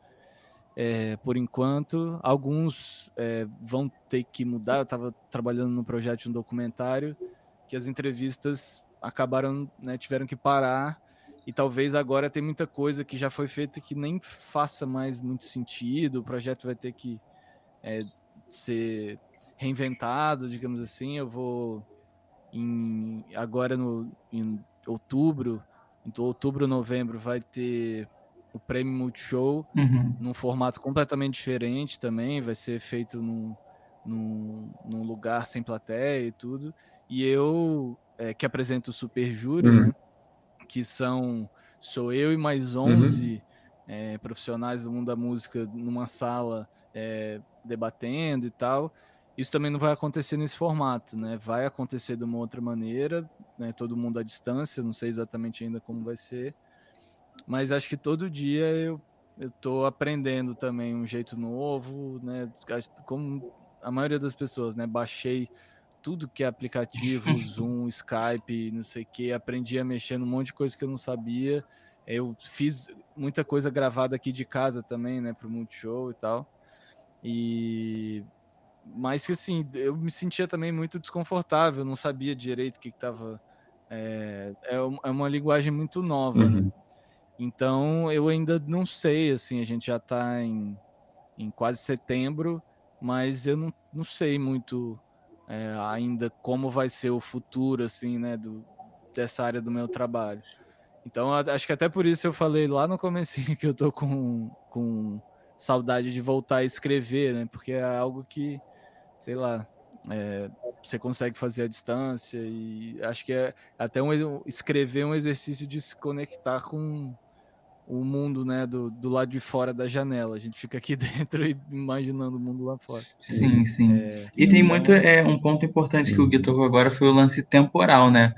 é, por enquanto. Alguns é, vão ter que mudar. Eu estava trabalhando no projeto de um documentário que as entrevistas acabaram, né, tiveram que parar e talvez agora tem muita coisa que já foi feita que nem faça mais muito sentido. O projeto vai ter que é, ser reinventado, digamos assim. Eu vou em, agora no, em outubro, então outubro, novembro, vai ter o Prêmio Multishow uhum. num formato completamente diferente também, vai ser feito num, num, num lugar sem plateia e tudo. E eu, é, que apresento o Super Júri, uhum. né, que são, sou eu e mais 11 uhum. é, profissionais do mundo da música numa sala é, debatendo e tal. Isso também não vai acontecer nesse formato, né? Vai acontecer de uma outra maneira, né? Todo mundo à distância, não sei exatamente ainda como vai ser, mas acho que todo dia eu eu tô aprendendo também um jeito novo, né? Como a maioria das pessoas, né? Baixei tudo que é aplicativo, (laughs) Zoom, Skype, não sei o que, aprendi a mexer num monte de coisa que eu não sabia. Eu fiz muita coisa gravada aqui de casa também, né, pro Multishow e tal. E mas que assim, eu me sentia também muito desconfortável, não sabia direito o que estava. É, é, é, uma linguagem muito nova, né? uhum. né? Então eu ainda não sei, assim, a gente já está em, em quase setembro, mas eu não, não sei muito é, ainda como vai ser o futuro, assim, né, do, dessa área do meu trabalho. Então acho que até por isso eu falei lá no começo (laughs) que eu tô com, com saudade de voltar a escrever, né, porque é algo que sei lá, é, você consegue fazer à distância e acho que é até um escrever um exercício de se conectar com o mundo, né, do, do lado de fora da janela. A gente fica aqui (laughs) dentro e imaginando o mundo lá fora. Sim, sim. É, e tem então... muito é um ponto importante que o Gui tocou agora foi o lance temporal, né?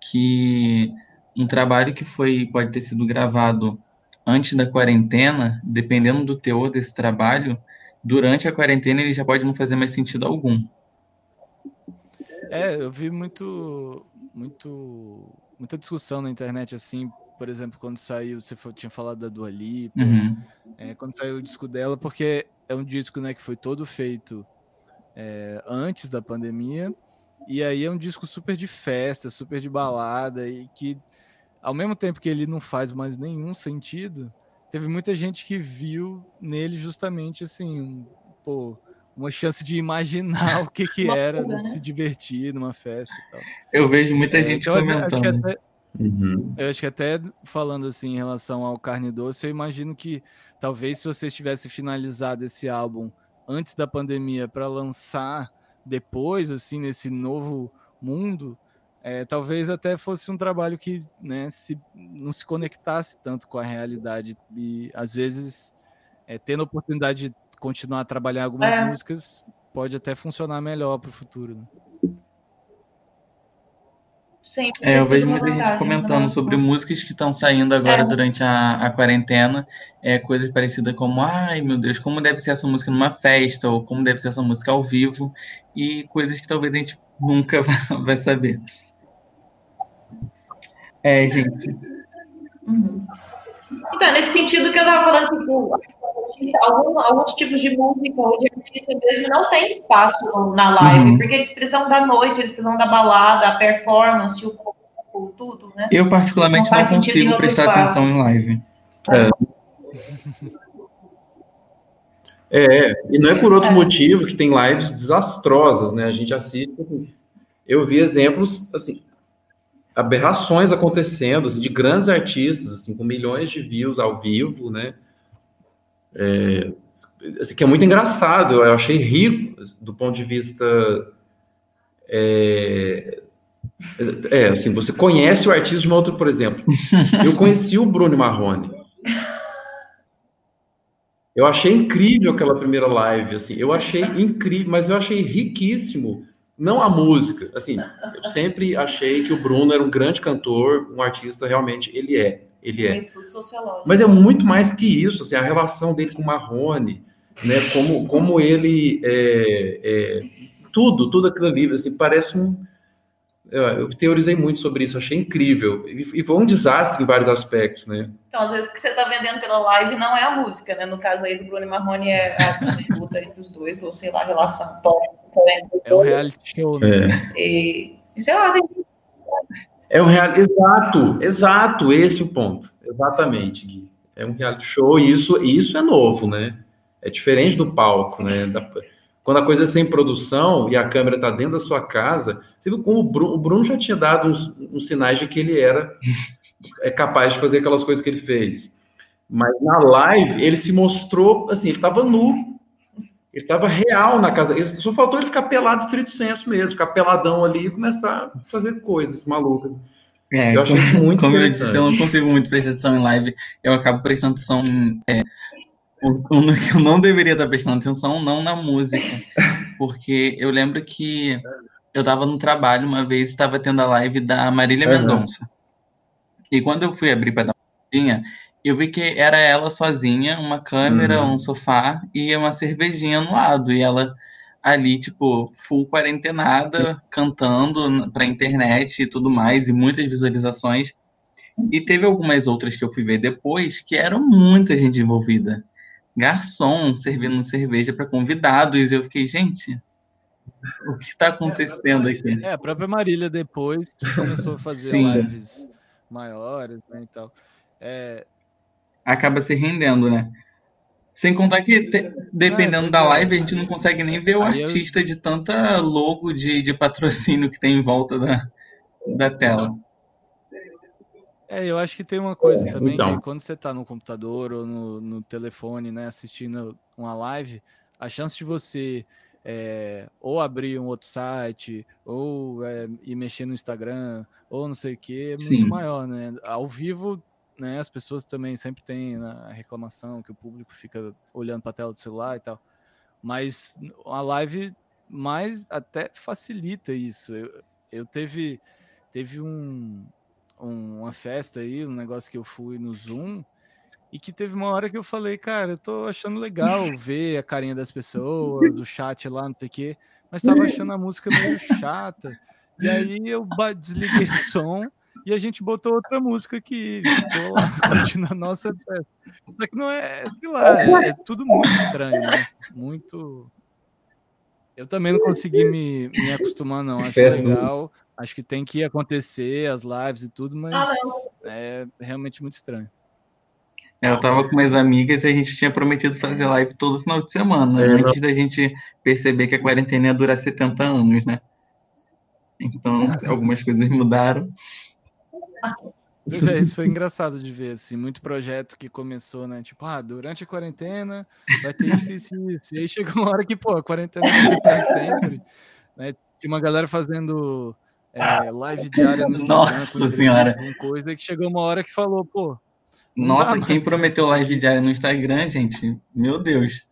Que um trabalho que foi pode ter sido gravado antes da quarentena, dependendo do teor desse trabalho, durante a quarentena ele já pode não fazer mais sentido algum. É, eu vi muito, muito, muita discussão na internet assim, por exemplo, quando saiu, você tinha falado da Dua Lipa, uhum. é, quando saiu o disco dela, porque é um disco, né, que foi todo feito é, antes da pandemia, e aí é um disco super de festa, super de balada, e que ao mesmo tempo que ele não faz mais nenhum sentido, teve muita gente que viu nele justamente assim, pô, uma chance de imaginar o que que era, coisa, né? se divertir numa festa e tal. Eu vejo muita é, gente então, comentando. Até, uhum. Eu acho que até falando assim em relação ao Carne Doce, eu imagino que talvez se você tivesse finalizado esse álbum antes da pandemia para lançar depois, assim, nesse novo mundo, é, talvez até fosse um trabalho que né, se, não se conectasse tanto com a realidade e às vezes é, tendo a oportunidade de continuar a trabalhar algumas é. músicas pode até funcionar melhor para o futuro. Né? é, eu vejo muita gente comentando sobre músicas que estão saindo agora é. durante a, a quarentena, é, coisas parecidas como, ai meu Deus, como deve ser essa música numa festa, ou como deve ser essa música ao vivo, e coisas que talvez a gente nunca (laughs) vai saber. É, gente. Uhum. Então, nesse sentido que eu estava falando, tipo, algum, alguns tipos de música ou de artista mesmo não tem espaço na live, uhum. porque eles precisam da noite, eles precisam da balada, a performance, o corpo, tudo, né? Eu, particularmente, não, não consigo prestar espaço. atenção em live. É. É, e não é por outro é. motivo que tem lives desastrosas, né? A gente assiste. Assim, eu vi exemplos, assim, aberrações acontecendo, assim, de grandes artistas, assim, com milhões de views ao vivo, né? É, assim, que é muito engraçado, eu achei rico do ponto de vista. É, é, assim, você conhece o artista de uma outra, por exemplo. (laughs) Eu conheci o Bruno Marrone. Eu achei incrível aquela primeira live, assim, eu achei incrível, mas eu achei riquíssimo não a música, assim, eu sempre achei que o Bruno era um grande cantor, um artista, realmente, ele é, ele é. Mas é muito mais que isso, assim, a relação dele com o Marrone, né, como, como ele, é, é, tudo, tudo aquilo ali, assim, parece um, eu teorizei muito sobre isso, achei incrível. E, foi um desastre em vários aspectos, né? Então, às vezes, o que você está vendendo pela live não é a música, né? No caso aí do Bruno e Marrone é a disputa entre os dois, ou sei lá, a relação tóxica é um reality show, né? É. E, sei lá, é um real... Exato, exato, esse é o ponto. Exatamente, Gui. É um reality show e isso, isso é novo, né? É diferente do palco, né? Da... Quando a coisa é sem produção e a câmera está dentro da sua casa, você viu como o Bruno, o Bruno já tinha dado uns, uns, sinais de que ele era é capaz de fazer aquelas coisas que ele fez. Mas na live ele se mostrou assim, ele estava nu, ele estava real na casa. Ele, só faltou ele ficar pelado estrito senso mesmo, ficar peladão ali e começar a fazer coisas malucas. É, eu acho como, muito Como eu disse, eu não consigo muito prestar atenção em live, eu acabo prestando atenção em. É, o, que eu não deveria estar prestando atenção, não na música. porque eu lembro que eu tava no trabalho uma vez, estava tendo a live da Marília Uhum. Mendonça. E quando eu fui abrir para dar uma olhadinha, eu vi que era ela sozinha, uma câmera, Uhum. um sofá e uma cervejinha no lado. E ela ali, tipo, full quarentenada, cantando pra internet e tudo mais, e muitas visualizações. E teve algumas outras que eu fui ver depois que eram muita gente envolvida. Garçom servindo cerveja para convidados. E eu fiquei, gente, o que está acontecendo aqui? É, a própria Marília depois começou a fazer Sim. lives maiores, né, e tal. É, Acaba se rendendo, né? Sem contar que, te- dependendo pois da é. live, a gente não consegue nem ver o Aí eu- artista de tanta logo de, de patrocínio que tem em volta da, da tela. É, eu acho que tem uma coisa também Então. que quando você tá no computador ou no, no telefone, né, assistindo uma live, a chance de você é, ou abrir um outro site, ou é, ir mexer no Instagram, ou não sei o que, é muito Sim. maior, né? Ao vivo, né, as pessoas também sempre têm né, a reclamação que o público fica olhando para a tela do celular e tal. Mas a live mais até facilita isso. Eu, eu teve, teve um- uma festa aí, um negócio que eu fui no Zoom, e que teve uma hora que eu falei, cara, eu tô achando legal (laughs) ver a carinha das pessoas, o chat lá, não sei o quê, mas tava achando a música meio chata. E aí eu desliguei o som e a gente botou outra música que ficou lá, (laughs) continua a nossa festa. Só que não é, sei lá, é, é tudo muito estranho, né? Muito. Eu também não consegui me, me acostumar, não. Acho legal. Acho que tem que acontecer as lives e tudo, mas Ah, é realmente muito estranho. Eu tava com minhas amigas e a gente tinha prometido fazer live todo final de semana, É, antes da gente perceber que a quarentena ia durar 70 anos, né? Então, (laughs) algumas coisas mudaram. Pois é, isso foi engraçado de ver, assim, muito projeto que começou, né? Tipo, ah, durante a quarentena vai ter isso, isso, e isso. E aí chegou uma hora que, pô, a quarentena vai pra sempre. Né? Tinha uma galera fazendo é, live diária no Instagram. Nossa Senhora. Coisa que chegou uma hora que falou, pô, Não Nossa, mais quem tempo prometeu live diária no Instagram, gente? Meu Deus.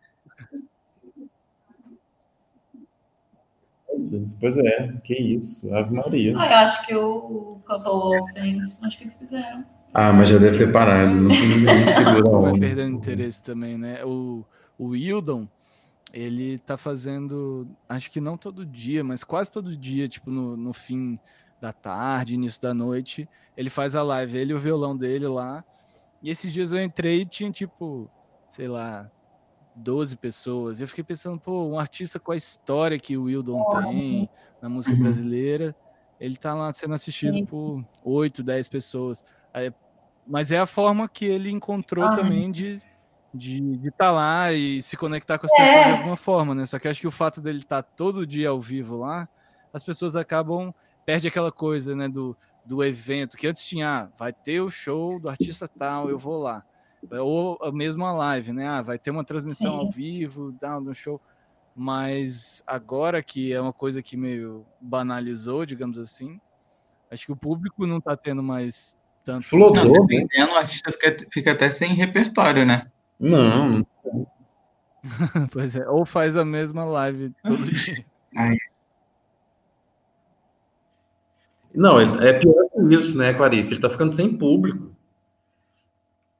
Pois é, que isso, Ave Maria. Ah, eu acho que o Couple of Things, acho que eles fizeram. Ah, mas já deve ter parado, não tem ninguém que (laughs) segura a vai onda. perdendo interesse também, né? O, o Wildon, ele tá fazendo, acho que não todo dia, mas quase todo dia, tipo no, no fim da tarde, início da noite, ele faz a live, ele e o violão dele lá. E esses dias eu entrei e tinha tipo, sei lá, 12 pessoas. E eu fiquei pensando, pô, um artista com a história que o Wildon tem na música Uhum. brasileira, ele tá lá sendo assistido Sim. por 8, 10 pessoas. Aí, mas é a forma que ele encontrou Ah. também de de estar lá e se conectar com as É. pessoas de alguma forma, né? Só que eu acho que o fato dele estar todo dia ao vivo lá, as pessoas acabam perde aquela coisa, né, do, do evento que antes tinha, ah, vai ter o show do artista tal, eu vou lá. Ou a mesma live, né? Ah, vai ter uma transmissão ao vivo, tal, no show. Mas agora que é uma coisa que meio banalizou, digamos assim, acho que o público não tá tendo mais tanto. Flodou. Não, Todo, dependendo, o artista fica, fica até sem repertório, né? Não, (laughs) Pois é, ou faz a mesma live todo (laughs) dia. não, ele- é pior que isso, né, Clarice? Ele tá ficando sem público.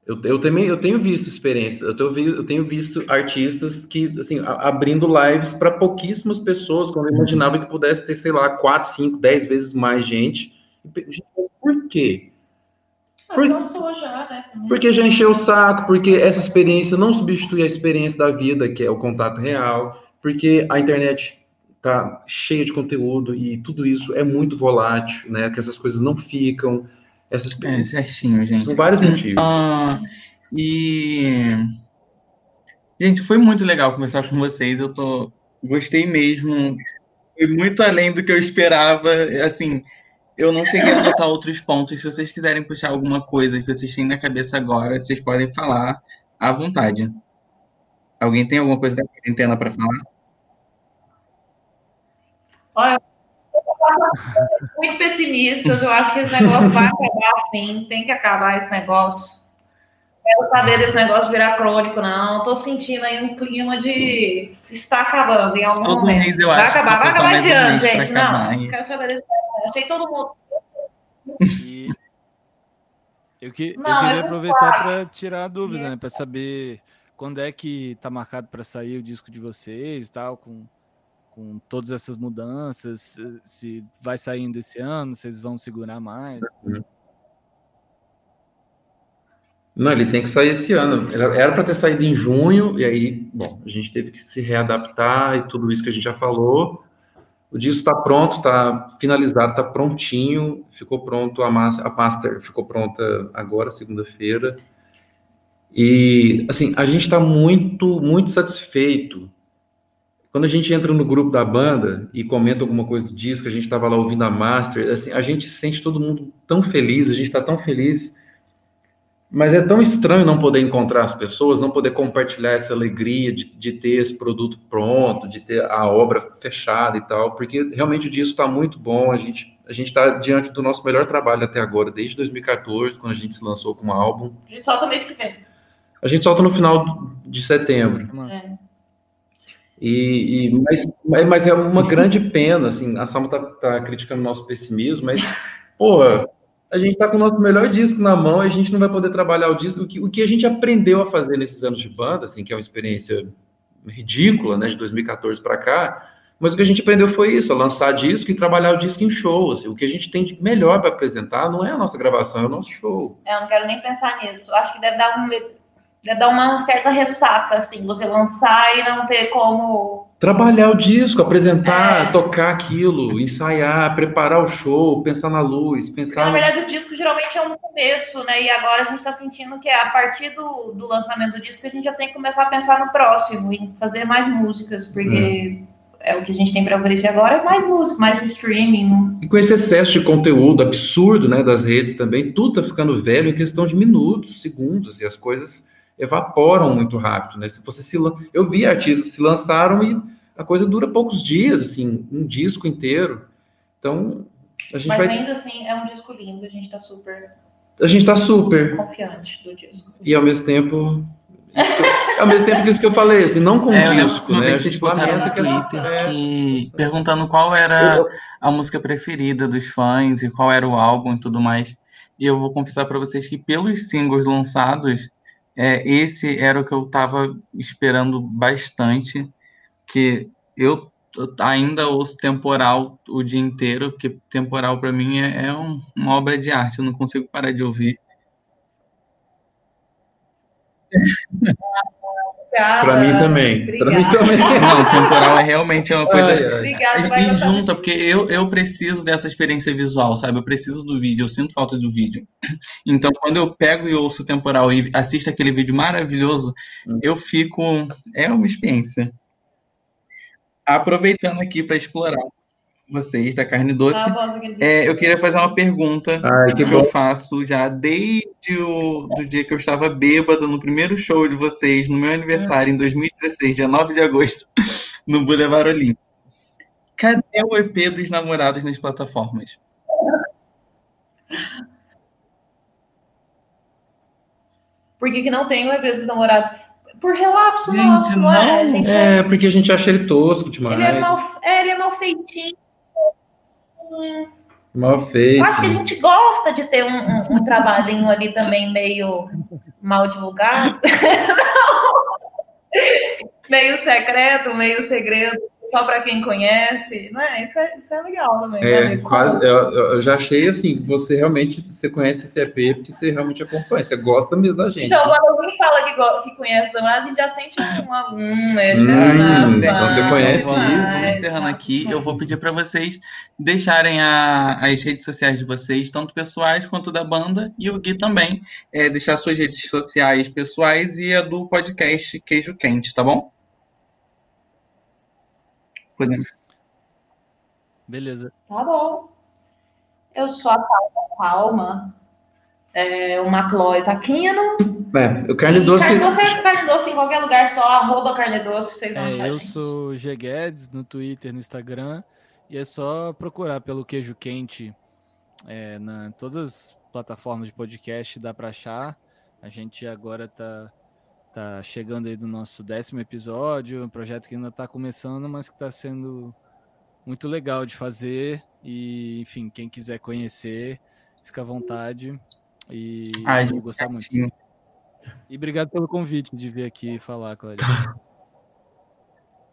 Eu, eu, também, eu tenho visto experiências, eu eu tenho visto artistas que, assim, a- abrindo lives para pouquíssimas pessoas, quando eu imaginava que pudesse ter, sei lá, 4, 5, 10 vezes mais gente, Por quê? Ah, Por- Passou já, né? também. Porque já encheu o saco, porque essa experiência não substitui a experiência da vida, que é o contato real, porque a internet tá cheia de conteúdo e tudo isso é muito volátil, né? Que essas coisas não ficam. Essas É, certinho, gente. são vários motivos. Ah, e. Gente, foi muito legal conversar com vocês. Eu tô. Gostei mesmo. Foi muito além do que eu esperava. Assim, eu não cheguei a anotar outros pontos. Se vocês quiserem puxar alguma coisa que vocês têm na cabeça agora, vocês podem falar à vontade. Alguém tem alguma coisa da quarentena para falar? Muito pessimistas, eu acho que esse negócio vai acabar sim, tem que acabar esse negócio. É o saber desse negócio virar crônico, não. Tô sentindo aí um clima de está acabando em algum Todo momento. mês eu vai acho acabar, vai acabar esse ano, gente. Não, quero saber desse Achei todo mundo. E eu, que, eu Não, queria essas aproveitar para tirar a dúvida, né? Para saber quando é que tá marcado para sair o disco de vocês e tal, com, com todas essas mudanças, se- vai saindo esse ano, vocês vão segurar mais. Não, ele tem que sair esse ano. Era- Era para ter saído em junho, e aí, bom, a gente teve que se readaptar e tudo isso que a gente já falou. O disco está pronto, está finalizado, está prontinho, ficou pronto a, mas- a master, ficou pronta agora, segunda-feira. E, assim, a gente está muito, muito satisfeito. Quando a gente entra no grupo da banda e comenta alguma coisa do disco, a gente estava lá ouvindo a master, assim, a gente sente todo mundo tão feliz, a gente está tão feliz. Mas é tão estranho não poder encontrar as pessoas, não poder compartilhar essa alegria de, de ter esse produto pronto, de ter a obra fechada e tal, porque realmente o disco está muito bom. A gente a gente está diante do nosso melhor trabalho até agora, desde 2014, quando a gente se lançou com um álbum. A gente solta mês que vem. A gente solta no final de setembro. É. E, e- mas, mas- é uma grande pena, assim, a Salma tá, tá criticando o nosso pessimismo, mas, porra, a gente tá com o nosso melhor disco na mão e a gente não vai poder trabalhar o disco. O que, o que a gente aprendeu a fazer nesses anos de banda, assim, que é uma experiência ridícula, né, de 2014 para cá, mas o que a gente aprendeu foi isso, lançar disco e trabalhar o disco em show. assim. o que a gente tem de melhor para apresentar não é a nossa gravação, é o nosso show. É, Eu não quero nem pensar nisso. Acho que deve dar, um, deve dar uma certa ressaca, assim, você lançar e não ter como. Trabalhar o disco, apresentar, É. tocar aquilo, ensaiar, preparar o show, pensar na luz, Porque, pensar na no verdade, o disco geralmente é um começo, né? E agora a gente tá sentindo que a partir do, do lançamento do disco a gente já tem que começar a pensar no próximo, em fazer mais músicas, porque é, o que a gente tem para oferecer agora é mais música, mais streaming. E com esse excesso de conteúdo absurdo, né, das redes também, tudo tá ficando velho em questão de minutos, segundos, e as coisas evaporam muito rápido, né? Se você se eu vi artistas que se lançaram e a coisa dura poucos dias, assim, um disco inteiro. Então, a gente Mas vai ainda assim é um disco lindo, a gente tá super a gente tá super confiante do disco. e ao mesmo tempo eu- ao mesmo tempo que isso que eu falei, assim, não com É, eu lembro disco, né? vocês gente botaram no essa- Twitter é, que, perguntando qual era eu- a música preferida dos fãs e qual era o álbum e tudo mais. E eu vou confessar para vocês que pelos singles lançados, é, esse era o que eu tava esperando bastante, que eu ainda ouço Temporal o dia inteiro, porque Temporal para mim é, é um- uma obra de arte, eu não consigo parar de ouvir. Pra mim também. Pra mim também. Não, Temporal é realmente uma coisa Ai, ai. Obrigada, E gostar junta, porque eu, eu preciso dessa experiência visual, sabe? Eu preciso do vídeo, eu sinto falta do vídeo. Então, quando eu pego e ouço o temporal e assisto aquele vídeo maravilhoso, Hum. eu fico. É uma experiência. Aproveitando aqui para explorar vocês da carne doce, Ah, é, eu queria fazer uma pergunta Ai, que que eu faço já desde o do dia que eu estava bêbada no primeiro show de vocês, no meu aniversário, em 2016, dia 9 de agosto, (laughs) no Boulevard Olímpico. Cadê o EP dos namorados nas plataformas? Por que, que não tem o EP dos namorados? Por relapso Gente, nosso, não é? Gente, É, porque a gente acha ele tosco demais. ele, é mal, é, ele é mal feitinho. Mal feito. Eu acho que a gente gosta de ter um, um- um trabalhinho ali também meio mal divulgado. (laughs) meio secreto, meio segredo, só para quem conhece. Não é? Isso, é? isso é legal também. É, né? quase. Eu, eu- já achei assim, que você realmente você conhece esse EP porque você realmente acompanha, você gosta mesmo da gente. Então, quando alguém fala que, que conhece a gente já sente uma. Hum, é, Hum, já- então você conhece vamos, isso. vamos encerrando aqui. Eu vou pedir para vocês deixarem a- as redes sociais de vocês, tanto pessoais quanto da banda, e o Gui também, é, deixar suas redes sociais pessoais e a do podcast Queijo Quente, tá bom? Beleza. Tá bom. Eu sou a Palma Palma. É, o Maclóis Aquino. É, o carne doce. Carne doce é carne doce em qualquer lugar, só arroba carne doce, vocês vão É, eu gente. sou G Guedes no Twitter, no Instagram, e é só procurar pelo Queijo Quente é, na todas as plataformas de podcast, dá para achar. A gente agora está tá chegando aí do nosso décimo episódio, um projeto que ainda está começando, mas que está sendo muito legal de fazer. E, enfim, quem quiser conhecer, fica à vontade. E Ai, vou gostar muito. E obrigado pelo convite de vir aqui falar, Clarice.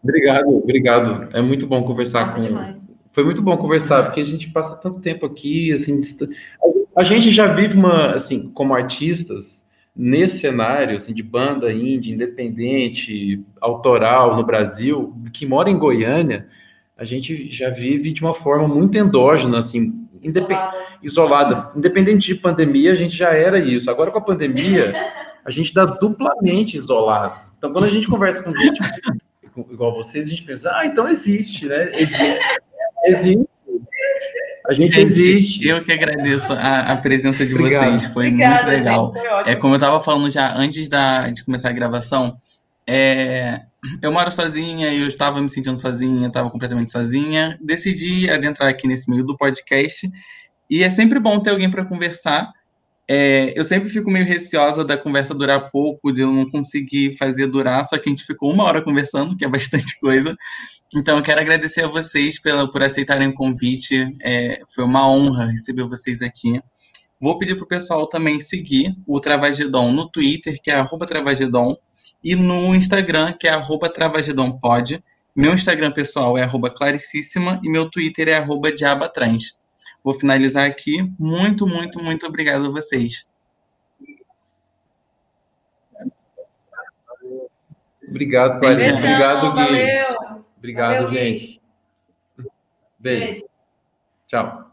Obrigado, obrigado. É muito bom conversar Nossa, com. demais. Foi muito bom conversar, porque a gente passa tanto tempo aqui, assim, dist- a gente já vive uma, assim, como artistas, nesse cenário, assim, de banda indie, independente, autoral no Brasil, que mora em Goiânia, a gente já vive de uma forma muito endógena, assim, independente Isolada. isolada. Independente de pandemia, a gente já era isso. Agora, com a pandemia, a gente está duplamente isolado. Então, quando a gente conversa com gente igual vocês, a gente pensa, ah, então existe, né? Existe. existe. A gente, Gente, existe. eu que agradeço a, a presença de Obrigado. vocês, foi Obrigada, muito legal. gente, foi. É como eu tava falando já antes da, de começar a gravação, é, eu moro sozinha e eu estava me sentindo sozinha, estava completamente sozinha. Decidi adentrar aqui nesse meio do podcast e é sempre bom ter alguém para conversar. É, eu sempre fico meio receosa da conversa durar pouco, de eu não conseguir fazer durar, só que a gente ficou uma hora conversando, que é bastante (laughs) coisa. Então eu quero agradecer a vocês pela, por aceitarem o convite. É, foi uma honra receber vocês aqui. Vou pedir para o pessoal também seguir o Travagedon no Twitter, que é Travagedon, e no Instagram, que é arroba travagedompod. Meu Instagram pessoal é claricíssima e meu Twitter é diabatrans. Vou finalizar aqui. Muito, muito, muito obrigado a vocês. Obrigado, Clarice. Beijão, Obrigado, Gui. valeu. Obrigado, Valeu, Gui. gente. Beijo. Beijo. Tchau.